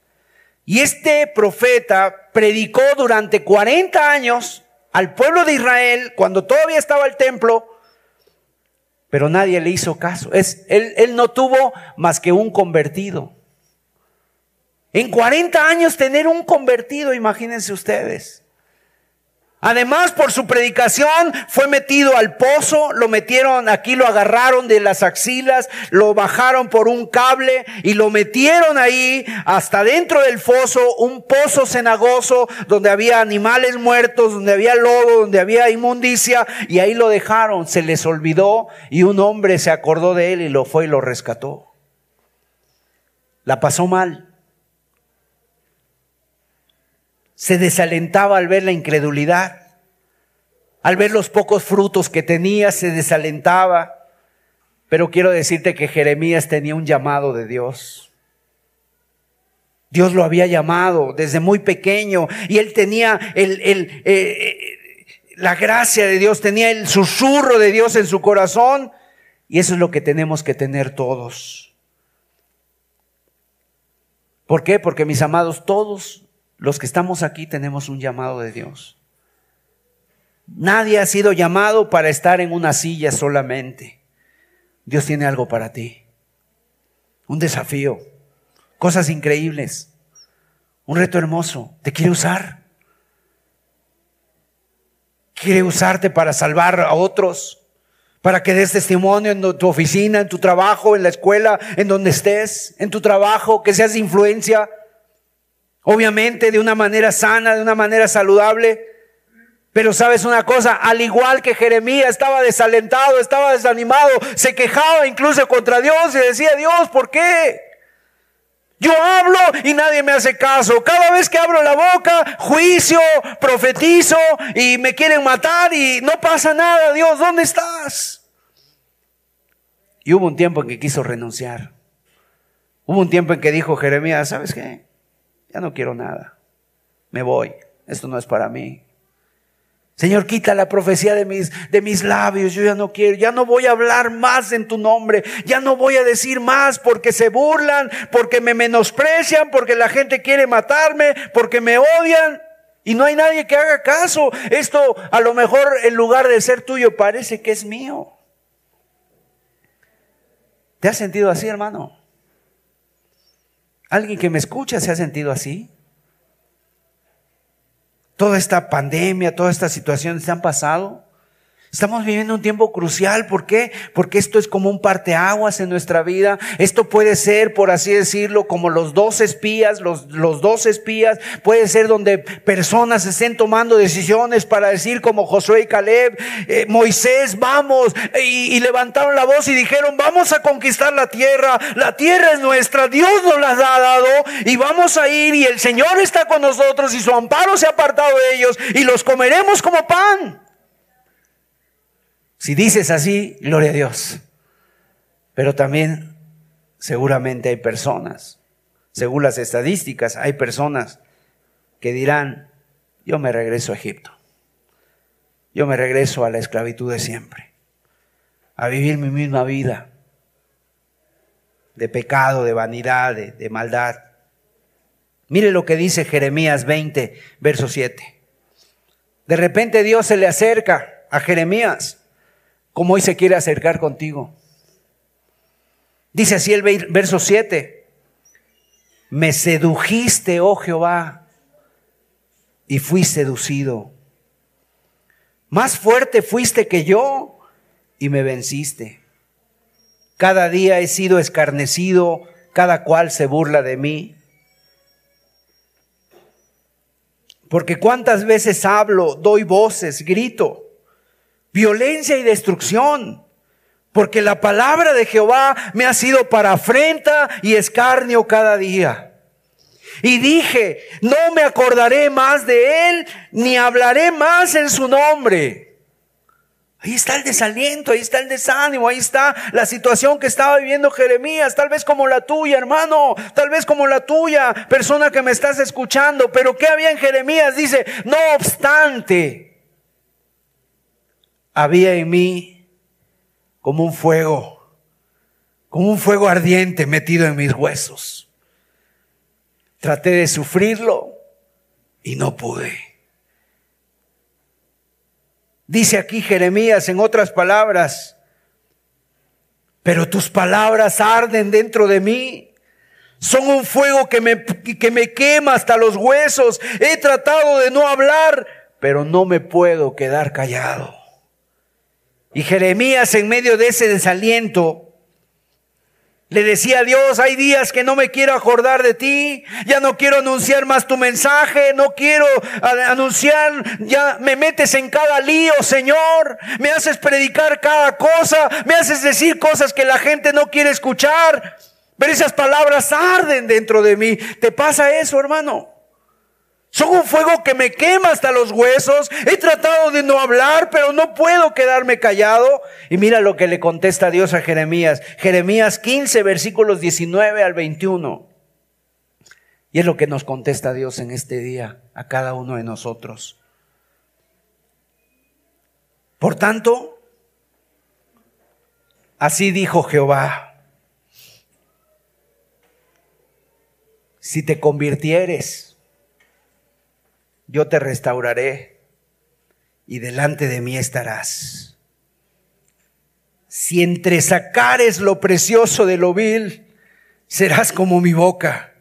Y este profeta predicó durante 40 años al pueblo de Israel cuando todavía estaba el templo, pero nadie le hizo caso. Él no tuvo más que un convertido. En 40 años tener un convertido, imagínense ustedes. Además, por su predicación fue metido al pozo, lo metieron aquí, lo agarraron de las axilas, lo bajaron por un cable y lo metieron ahí hasta dentro del foso, un pozo cenagoso donde había animales muertos, donde había lodo, donde había inmundicia y ahí lo dejaron, se les olvidó y un hombre se acordó de él y lo fue y lo rescató. La pasó mal. Se desalentaba al ver la incredulidad. Al ver los pocos frutos que tenía, se desalentaba. Pero quiero decirte que Jeremías tenía un llamado de Dios. Dios lo había llamado desde muy pequeño y él tenía el, el, eh, eh, la gracia de Dios, tenía el susurro de Dios en su corazón y eso es lo que tenemos que tener todos. ¿Por qué? Porque mis amados, todos los que estamos aquí tenemos un llamado de Dios. Nadie ha sido llamado para estar en una silla solamente. Dios tiene algo para ti. Un desafío. Cosas increíbles. Un reto hermoso. Te quiere usar. Quiere usarte para salvar a otros. Para que des testimonio en tu oficina, en tu trabajo, en la escuela, en donde estés, en tu trabajo, que seas influencia Obviamente de una manera sana, de una manera saludable. Pero sabes una cosa, al igual que Jeremías estaba desalentado, estaba desanimado, se quejaba incluso contra Dios y decía, Dios, ¿por qué? Yo hablo y nadie me hace caso. Cada vez que abro la boca, juicio, profetizo y me quieren matar y no pasa nada. Dios, ¿dónde estás? Y hubo un tiempo en que quiso renunciar. Hubo un tiempo en que dijo Jeremías, ¿sabes qué? Ya no quiero nada. Me voy. Esto no es para mí. Señor, quita la profecía de mis, de mis labios. Yo ya no quiero, ya no voy a hablar más en tu nombre. Ya no voy a decir más porque se burlan, porque me menosprecian, porque la gente quiere matarme, porque me odian. Y no hay nadie que haga caso. Esto a lo mejor en lugar de ser tuyo parece que es mío. ¿Te has sentido así, hermano? ¿Alguien que me escucha se ha sentido así? Toda esta pandemia, todas estas situaciones se han pasado. Estamos viviendo un tiempo crucial. ¿Por qué? Porque esto es como un parteaguas en nuestra vida. Esto puede ser, por así decirlo, como los dos espías, los, los dos espías. Puede ser donde personas estén tomando decisiones para decir como Josué y Caleb, eh, Moisés, vamos. Y, y, levantaron la voz y dijeron, vamos a conquistar la tierra. La tierra es nuestra. Dios nos la ha dado y vamos a ir y el Señor está con nosotros y su amparo se ha apartado de ellos y los comeremos como pan. Si dices así, gloria a Dios. Pero también seguramente hay personas, según las estadísticas, hay personas que dirán, yo me regreso a Egipto. Yo me regreso a la esclavitud de siempre, a vivir mi misma vida de pecado, de vanidad, de, maldad. Mire lo que dice Jeremías 20, verso 7. De repente Dios se le acerca a Jeremías como hoy se quiere acercar contigo. Dice así el verso 7, me sedujiste, oh Jehová, y fui seducido. Más fuerte fuiste que yo y me venciste. Cada día he sido escarnecido, cada cual se burla de mí. Porque cuántas veces hablo, doy voces, grito violencia y destrucción. Porque la palabra de Jehová me ha sido para afrenta y escarnio cada día. Y dije, no me acordaré más de él, ni hablaré más en su nombre. Ahí está el desaliento, ahí está el desánimo, ahí está la situación que estaba viviendo Jeremías, tal vez como la tuya, hermano, tal vez como la tuya, persona que me estás escuchando. Pero ¿qué había en Jeremías? Dice, no obstante, había en mí como un fuego, como un fuego ardiente metido en mis huesos. Traté de sufrirlo y no pude. Dice aquí Jeremías en otras palabras, pero tus palabras arden dentro de mí. Son un fuego que me, que me quema hasta los huesos. He tratado de no hablar, pero no me puedo quedar callado. Y Jeremías en medio de ese desaliento le decía a Dios, hay días que no me quiero acordar de ti, ya no quiero anunciar más tu mensaje, no quiero anunciar, ya me metes en cada lío, Señor, me haces predicar cada cosa, me haces decir cosas que la gente no quiere escuchar, pero esas palabras arden dentro de mí. ¿Te pasa eso, hermano? Son un fuego que me quema hasta los huesos. He tratado de no hablar, pero no puedo quedarme callado. Y mira lo que le contesta Dios a Jeremías. Jeremías 15, versículos 19 al 21. Y es lo que nos contesta Dios en este día a cada uno de nosotros. Por tanto, así dijo Jehová, si te convirtieres, yo te restauraré y delante de mí estarás. Si entresacares lo precioso de lo vil, serás como mi boca.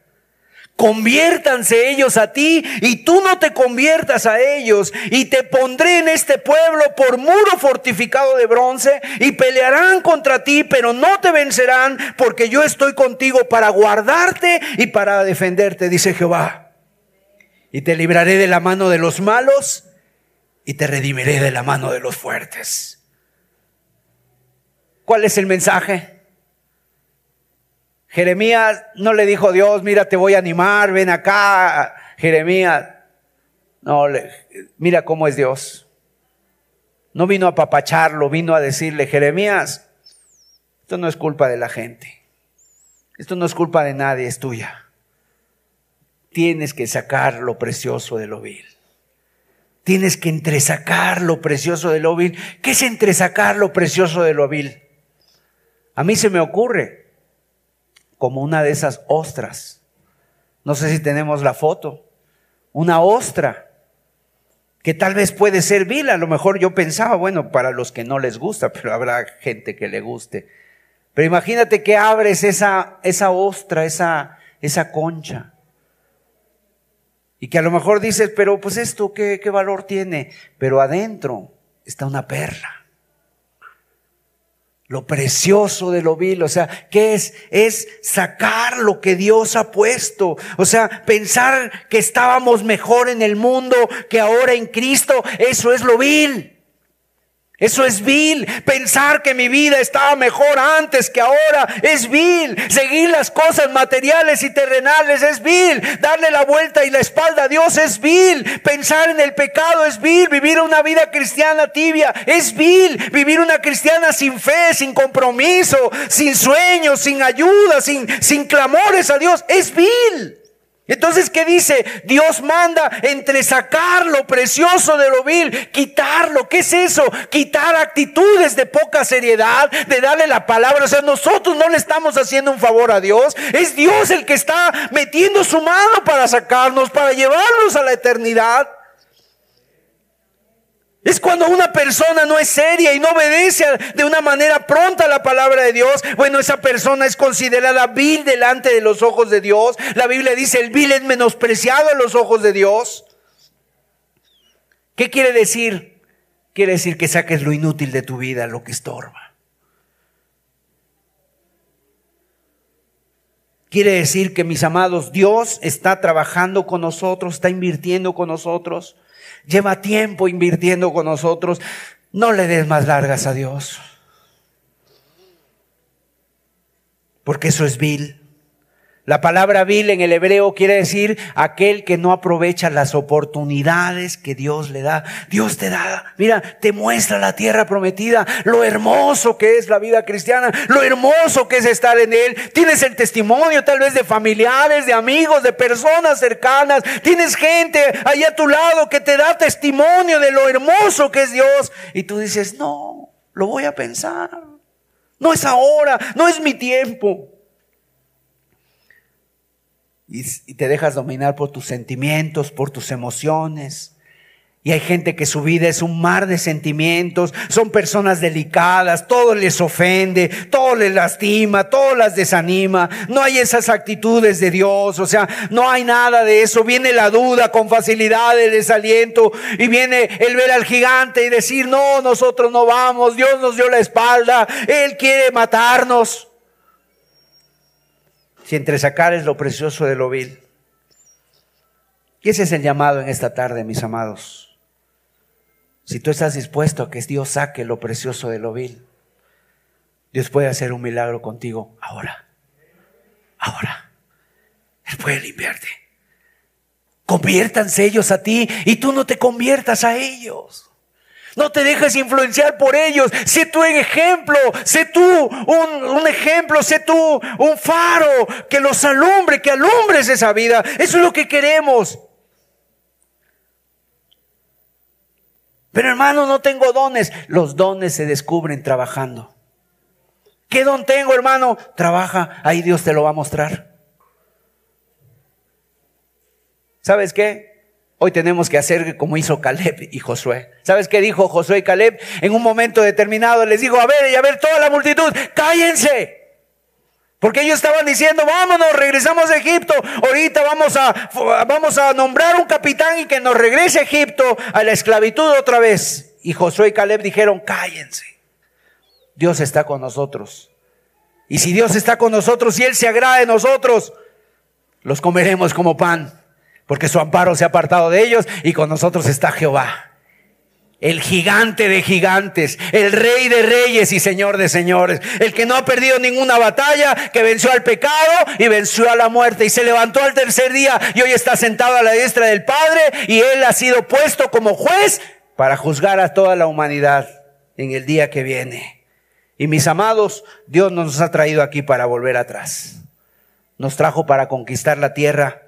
Conviértanse ellos a ti y tú no te conviertas a ellos. Y te pondré en este pueblo por muro fortificado de bronce y pelearán contra ti, pero no te vencerán porque yo estoy contigo para guardarte y para defenderte, dice Jehová y te libraré de la mano de los malos y te redimiré de la mano de los fuertes. ¿Cuál es el mensaje? Jeremías no le dijo Dios, mira, te voy a animar, ven acá. Jeremías, no, mira cómo es Dios. No vino a papacharlo, vino a decirle, Jeremías, Esto no es culpa de la gente. Esto no es culpa de nadie, es tuya. Tienes que sacar lo precioso de lo vil. Tienes que entresacar lo precioso de lo vil. ¿Qué es entresacar lo precioso de lo vil? A mí se me ocurre como una de esas ostras. No sé si tenemos la foto. Una ostra que tal vez puede ser vil. A lo mejor yo pensaba, bueno, para los que no les gusta, <laughs> pero habrá gente que le guste. Pero imagínate que abres esa, esa ostra, esa, esa concha. Y que a lo mejor dices, pero pues esto, ¿qué, qué valor tiene? Pero adentro está una perla lo precioso de lo vil, o sea, ¿qué es? Es sacar lo que Dios ha puesto, o sea, pensar que estábamos mejor en el mundo que ahora en Cristo, eso es lo vil. Eso es vil. Pensar que mi vida estaba mejor antes que ahora es vil. Seguir las cosas materiales y terrenales es vil. Darle la vuelta y la espalda a Dios es vil. Pensar en el pecado es vil. Vivir una vida cristiana tibia es vil. Vivir una cristiana sin fe, sin compromiso, sin sueños, sin ayuda, sin, sin clamores a Dios es vil. Entonces, ¿qué dice? Dios manda entre sacar lo precioso de lo vil, quitarlo. ¿Qué es eso? Quitar actitudes de poca seriedad, de darle la palabra. O sea, nosotros no le estamos haciendo un favor a Dios. Es Dios el que está metiendo su mano para sacarnos, para llevarnos a la eternidad. Es cuando una persona no es seria y no obedece de una manera pronta a la palabra de Dios. Bueno, esa persona es considerada vil delante de los ojos de Dios. La Biblia dice, el vil es menospreciado a los ojos de Dios. ¿Qué quiere decir? Quiere decir que saques lo inútil de tu vida, lo que estorba. Quiere decir que, mis amados, Dios está trabajando con nosotros, está invirtiendo con nosotros lleva tiempo invirtiendo con nosotros, no le des más largas a Dios. Porque eso es vil. La palabra vil en el hebreo quiere decir aquel que no aprovecha las oportunidades que Dios le da. Dios te da, mira, te muestra la tierra prometida, lo hermoso que es la vida cristiana, lo hermoso que es estar en él. Tienes el testimonio tal vez de familiares, de amigos, de personas cercanas. Tienes gente ahí a tu lado que te da testimonio de lo hermoso que es Dios. Y tú dices, no, lo voy a pensar. No es ahora, no es mi tiempo y, te dejas dominar por tus sentimientos, por tus emociones. Y hay gente que su vida es un mar de sentimientos, son personas delicadas, todo les ofende, todo les lastima, todo las desanima. No hay esas actitudes de Dios, o sea, no hay nada de eso. Viene la duda con facilidad, el desaliento, y viene el ver al gigante y decir, no, nosotros no vamos, Dios nos dio la espalda, Él quiere matarnos si entre sacar es lo precioso de lo vil. Y ese es el llamado en esta tarde, mis amados. Si tú estás dispuesto a que Dios saque lo precioso de lo vil, Dios puede hacer un milagro contigo ahora. Ahora. Él puede limpiarte. Conviértanse ellos a ti y tú no te conviertas a ellos. No te dejes influenciar por ellos. Sé tú un ejemplo. Sé tú un, ejemplo. Sé tú un faro que los alumbre, que alumbres esa vida. Eso es lo que queremos. Pero hermano, no tengo dones. Los dones se descubren trabajando. ¿Qué don tengo, hermano? Trabaja, ahí Dios te lo va a mostrar. ¿Sabes qué? Hoy tenemos que hacer como hizo Caleb y Josué. ¿Sabes qué dijo Josué y Caleb? En un momento determinado les dijo, a ver, y a ver toda la multitud, cállense. Porque ellos estaban diciendo, vámonos, regresamos a Egipto. Ahorita vamos a, vamos a nombrar un capitán y que nos regrese a Egipto a la esclavitud otra vez. Y Josué y Caleb dijeron, cállense. Dios está con nosotros. Y si Dios está con nosotros y Él se agrada de nosotros, los comeremos como pan porque su amparo se ha apartado de ellos y con nosotros está Jehová. El gigante de gigantes, el rey de reyes y señor de señores, el que no ha perdido ninguna batalla, que venció al pecado y venció a la muerte y se levantó al tercer día y hoy está sentado a la diestra del Padre y él ha sido puesto como juez para juzgar a toda la humanidad en el día que viene. Y mis amados, Dios nos ha traído aquí para volver atrás. Nos trajo para conquistar la tierra,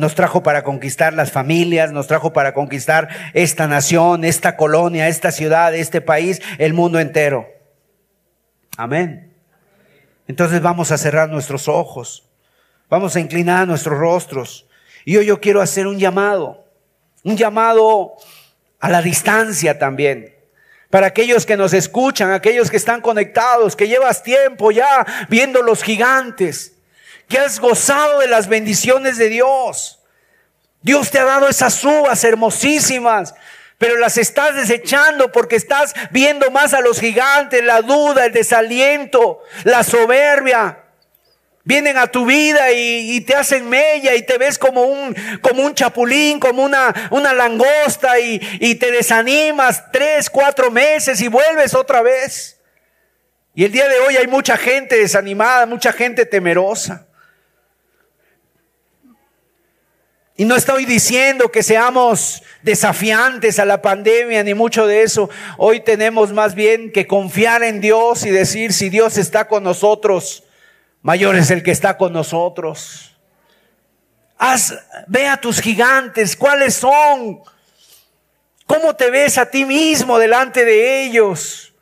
nos trajo para conquistar las familias, nos trajo para conquistar esta nación, esta colonia, esta ciudad, este país, el mundo entero. Amén. Entonces vamos a cerrar nuestros ojos, vamos a inclinar nuestros rostros. Y hoy yo quiero hacer un llamado, un llamado a la distancia también. Para aquellos que nos escuchan, aquellos que están conectados, que llevas tiempo ya viendo los gigantes, que has gozado de las bendiciones de Dios. Dios te ha dado esas uvas hermosísimas, pero las estás desechando porque estás viendo más a los gigantes, la duda, el desaliento, la soberbia. Vienen a tu vida y, te hacen mella y te ves como un, como un chapulín, como una, una langosta y, y te desanimas tres, cuatro meses y vuelves otra vez. Y el día de hoy hay mucha gente desanimada, mucha gente temerosa. Y no estoy diciendo que seamos desafiantes a la pandemia, ni mucho de eso. Hoy tenemos más bien que confiar en Dios y decir, si Dios está con nosotros, mayor es el que está con nosotros. Haz, ve a tus gigantes, cuáles son. ¿Cómo te ves a ti mismo delante de ellos?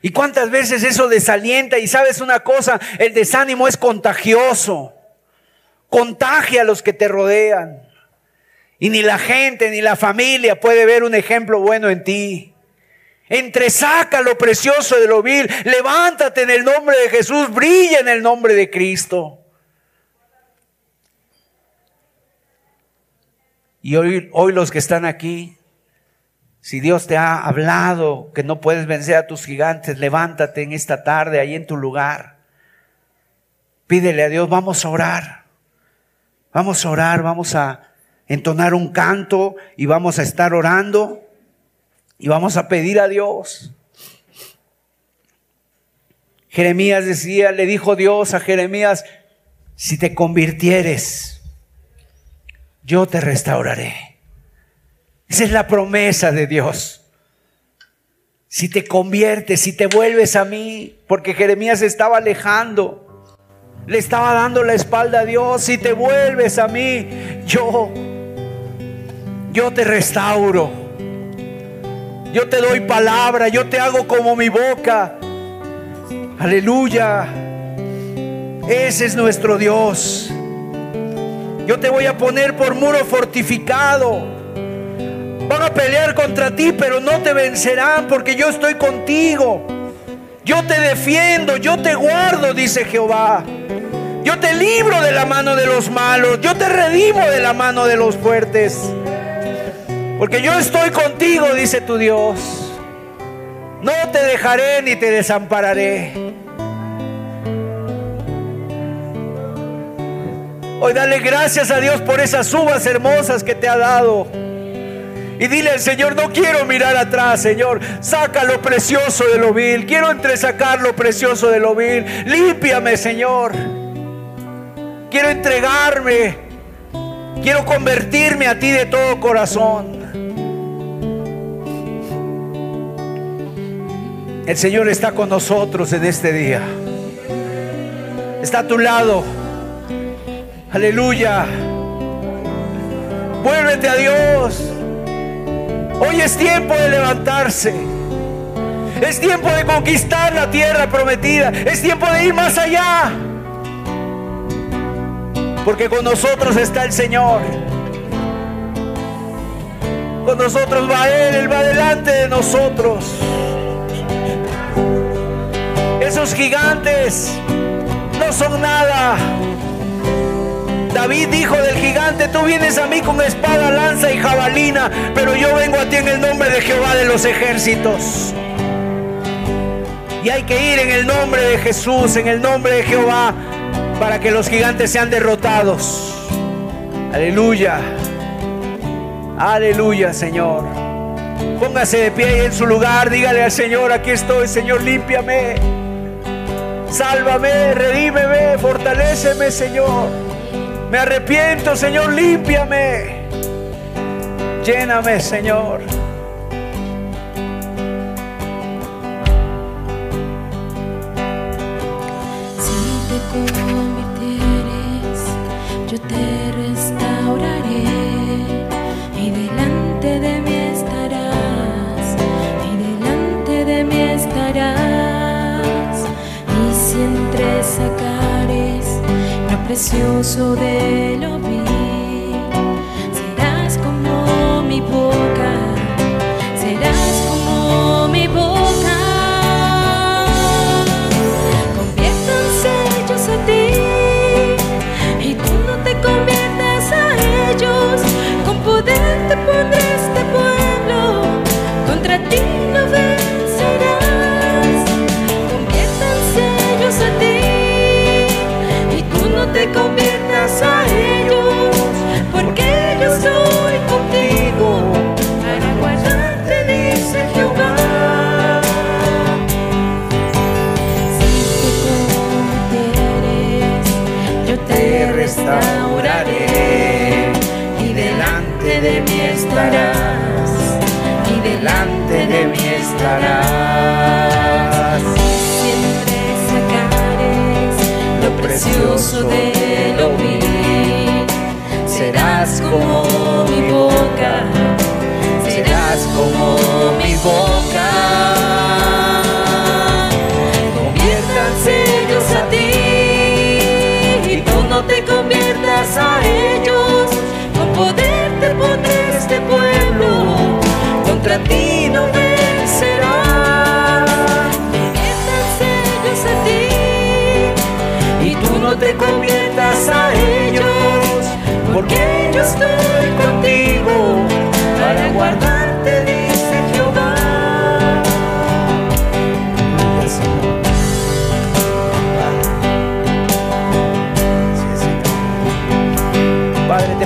¿Y cuántas veces eso desalienta? Y sabes una cosa, el desánimo es contagioso contagia a los que te rodean. Y ni la gente ni la familia puede ver un ejemplo bueno en ti. Entresaca lo precioso de lo vil. Levántate en el nombre de Jesús. Brilla en el nombre de Cristo. Y hoy, hoy los que están aquí, si Dios te ha hablado que no puedes vencer a tus gigantes, levántate en esta tarde ahí en tu lugar. Pídele a Dios, vamos a orar. Vamos a orar, vamos a entonar un canto y vamos a estar orando y vamos a pedir a Dios. Jeremías decía, le dijo Dios a Jeremías, si te convirtieres, yo te restauraré. Esa es la promesa de Dios. Si te conviertes, si te vuelves a mí, porque Jeremías estaba alejando le estaba dando la espalda a Dios. Si te vuelves a mí, yo, yo te restauro. Yo te doy palabra, yo te hago como mi boca. Aleluya. Ese es nuestro Dios. Yo te voy a poner por muro fortificado. Van a pelear contra ti, pero no te vencerán porque yo estoy contigo. Yo te defiendo, yo te guardo, dice Jehová. Yo te libro de la mano de los malos. Yo te redimo de la mano de los fuertes. Porque yo estoy contigo, dice tu Dios. No te dejaré ni te desampararé. Hoy dale gracias a Dios por esas uvas hermosas que te ha dado. Y dile al Señor, no quiero mirar atrás, Señor. Saca lo precioso de lo vil. Quiero entresacar lo precioso de lo vil. Límpiame, Señor. Quiero entregarme. Quiero convertirme a ti de todo corazón. El Señor está con nosotros en este día. Está a tu lado. Aleluya. Vuélvete a Dios. Hoy es tiempo de levantarse. Es tiempo de conquistar la tierra prometida. Es tiempo de ir más allá. Porque con nosotros está el Señor. Con nosotros va Él, Él va delante de nosotros. Esos gigantes no son nada. David dijo del gigante, tú vienes a mí con espada, lanza y jabalina, pero yo vengo a ti en el nombre de Jehová de los ejércitos. Y hay que ir en el nombre de Jesús, en el nombre de Jehová, para que los gigantes sean derrotados. Aleluya. Aleluya, Señor. Póngase de pie en su lugar, dígale al Señor, aquí estoy, Señor, límpiame. Sálvame, redímeme, fortaléceme, Señor. Me arrepiento, Señor, límpiame. Lléname, Señor. Si te convirtieres, yo te precioso de lo vil. Serás como mi boca, serás como mi boca. Conviértanse ellos a ti y tú no te conviertas a ellos. Con poder te pondré este pueblo, contra ti y delante de mí estarás. Siempre sacares lo precioso de lo vil, serás como mi boca, serás como mi boca.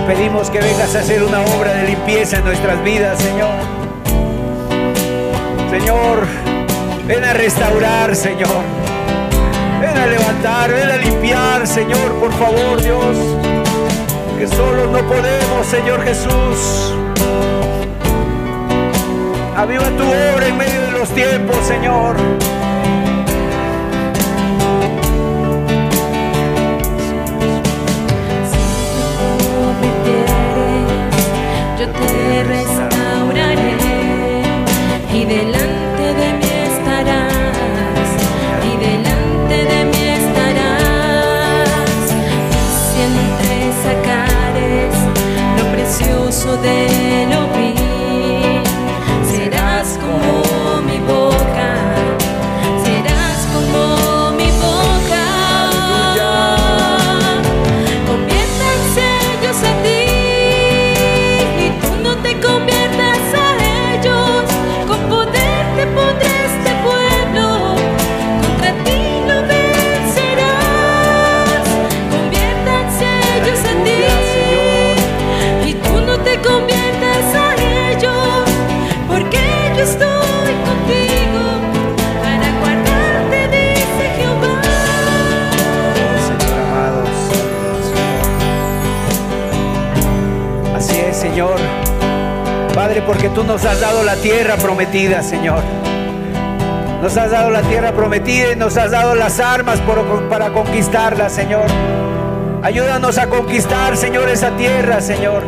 Pedimos que vengas a hacer una obra de limpieza en nuestras vidas, Señor. Señor, ven a restaurar, Señor. Ven a levantar, ven a limpiar, Señor, por favor, Dios. Que solos no podemos, Señor Jesús. Aviva tu obra en medio de los tiempos, Señor. Te restauraré y delante de mí estarás, y delante de mí estarás. Y si entre sacares lo precioso de lo vil, Padre, porque tú nos has dado la tierra prometida, Señor. Nos has dado la tierra prometida y nos has dado las armas para conquistarla, Señor. Ayúdanos a conquistar, Señor, esa tierra, Señor.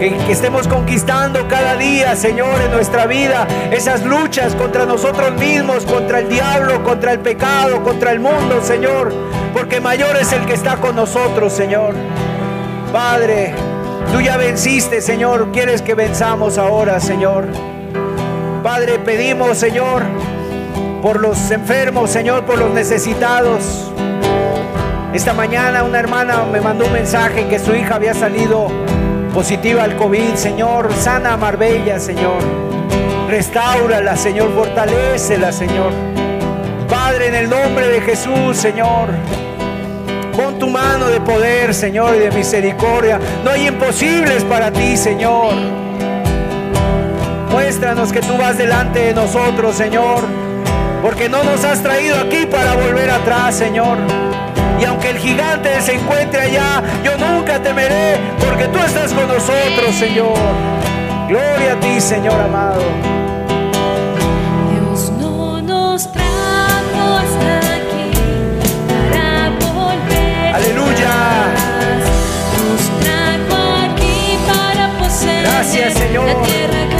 Que estemos conquistando cada día, Señor, en nuestra vida, esas luchas contra nosotros mismos, contra el diablo, contra el pecado, contra el mundo, Señor. Porque mayor es el que está con nosotros, Señor. Padre, tú ya venciste, Señor. Quieres que venzamos ahora, Señor. Padre, pedimos, Señor, por los enfermos, Señor, por los necesitados. Esta mañana una hermana me mandó un mensaje que su hija había salido positiva al COVID. Señor, sana a Marbella, Señor. Restáurala, Señor. Fortalécela, Señor. Padre, en el nombre de Jesús, Señor. Pon tu mano de poder, Señor, y de misericordia. No hay imposibles para ti, Señor. Muéstranos que tú vas delante de nosotros, Señor. Porque no nos has traído aquí para volver atrás, Señor. Y aunque el gigante se encuentre allá, yo nunca temeré, porque tú estás con nosotros, Señor. Gloria a ti, Señor amado. Gracias, Señor. la tierra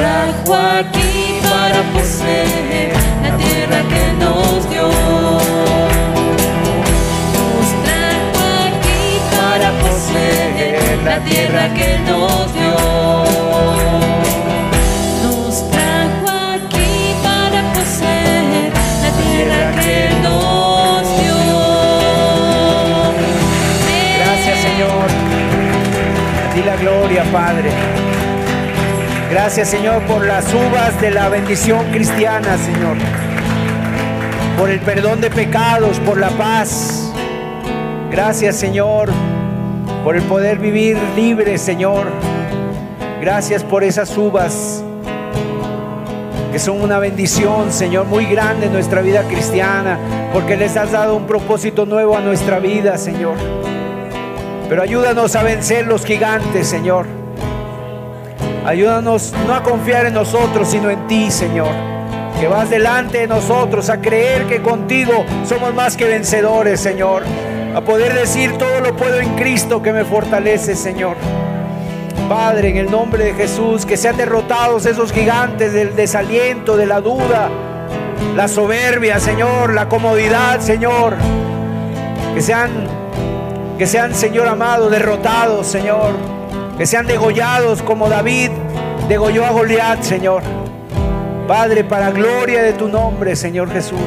trajo aquí para poseer la tierra que nos dio. Nos trajo aquí para poseer la tierra que nos dio. Nos trajo aquí para poseer la tierra que nos dio. Gracias, Señor. A ti la gloria, Padre. Gracias, Señor, por las uvas de la bendición cristiana, Señor. Por el perdón de pecados, por la paz. Gracias, Señor, por el poder vivir libre, Señor. Gracias por esas uvas que son una bendición, Señor, muy grande en nuestra vida cristiana, porque les has dado un propósito nuevo a nuestra vida, Señor. Pero ayúdanos a vencer los gigantes, Señor. Ayúdanos no a confiar en nosotros, sino en ti, Señor. Que vas delante de nosotros, a creer que contigo somos más que vencedores, Señor. A poder decir todo lo puedo en Cristo que me fortalece, Señor. Padre, en el nombre de Jesús, que sean derrotados esos gigantes del desaliento, de la duda, la soberbia, Señor, la comodidad, Señor. Que sean, que sean, Señor amado, derrotados, Señor. Que sean degollados como David degolló a Goliat, Señor. Padre, para gloria de tu nombre, Señor Jesús.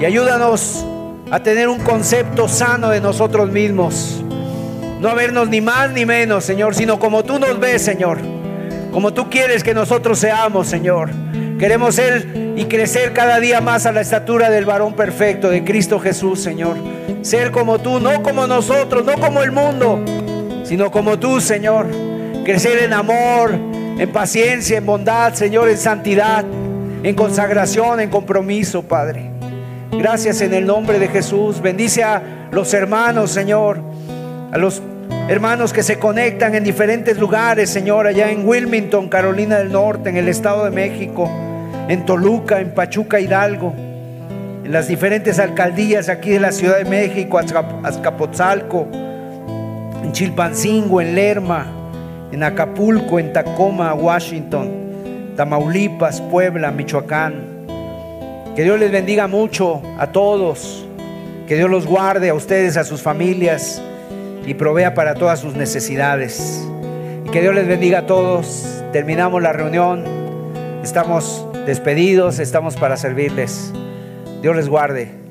Y ayúdanos a tener un concepto sano de nosotros mismos. No a vernos ni más ni menos, Señor, sino como tú nos ves, Señor. Como tú quieres que nosotros seamos, Señor. Queremos ser y crecer cada día más a la estatura del varón perfecto, de Cristo Jesús, Señor. Ser como tú, no como nosotros, no como el mundo, sino como tú, Señor. Crecer en amor, en paciencia, en bondad, Señor, en santidad, en consagración, en compromiso, Padre. Gracias en el nombre de Jesús. Bendice a los hermanos, Señor. A los hermanos que se conectan en diferentes lugares, Señor, allá en Wilmington, Carolina del Norte, en el Estado de México, en Toluca, en Pachuca, Hidalgo, en las diferentes alcaldías aquí de la Ciudad de México, Azcap- Azcapotzalco, en Chilpancingo, en Lerma, en Acapulco, en Tacoma, Washington, Tamaulipas, Puebla, Michoacán. Que Dios les bendiga mucho a todos. Que Dios los guarde a ustedes, a sus familias y provea para todas sus necesidades. Y que Dios les bendiga a todos. Terminamos la reunión. Estamos despedidos, estamos para servirles. Dios les guarde.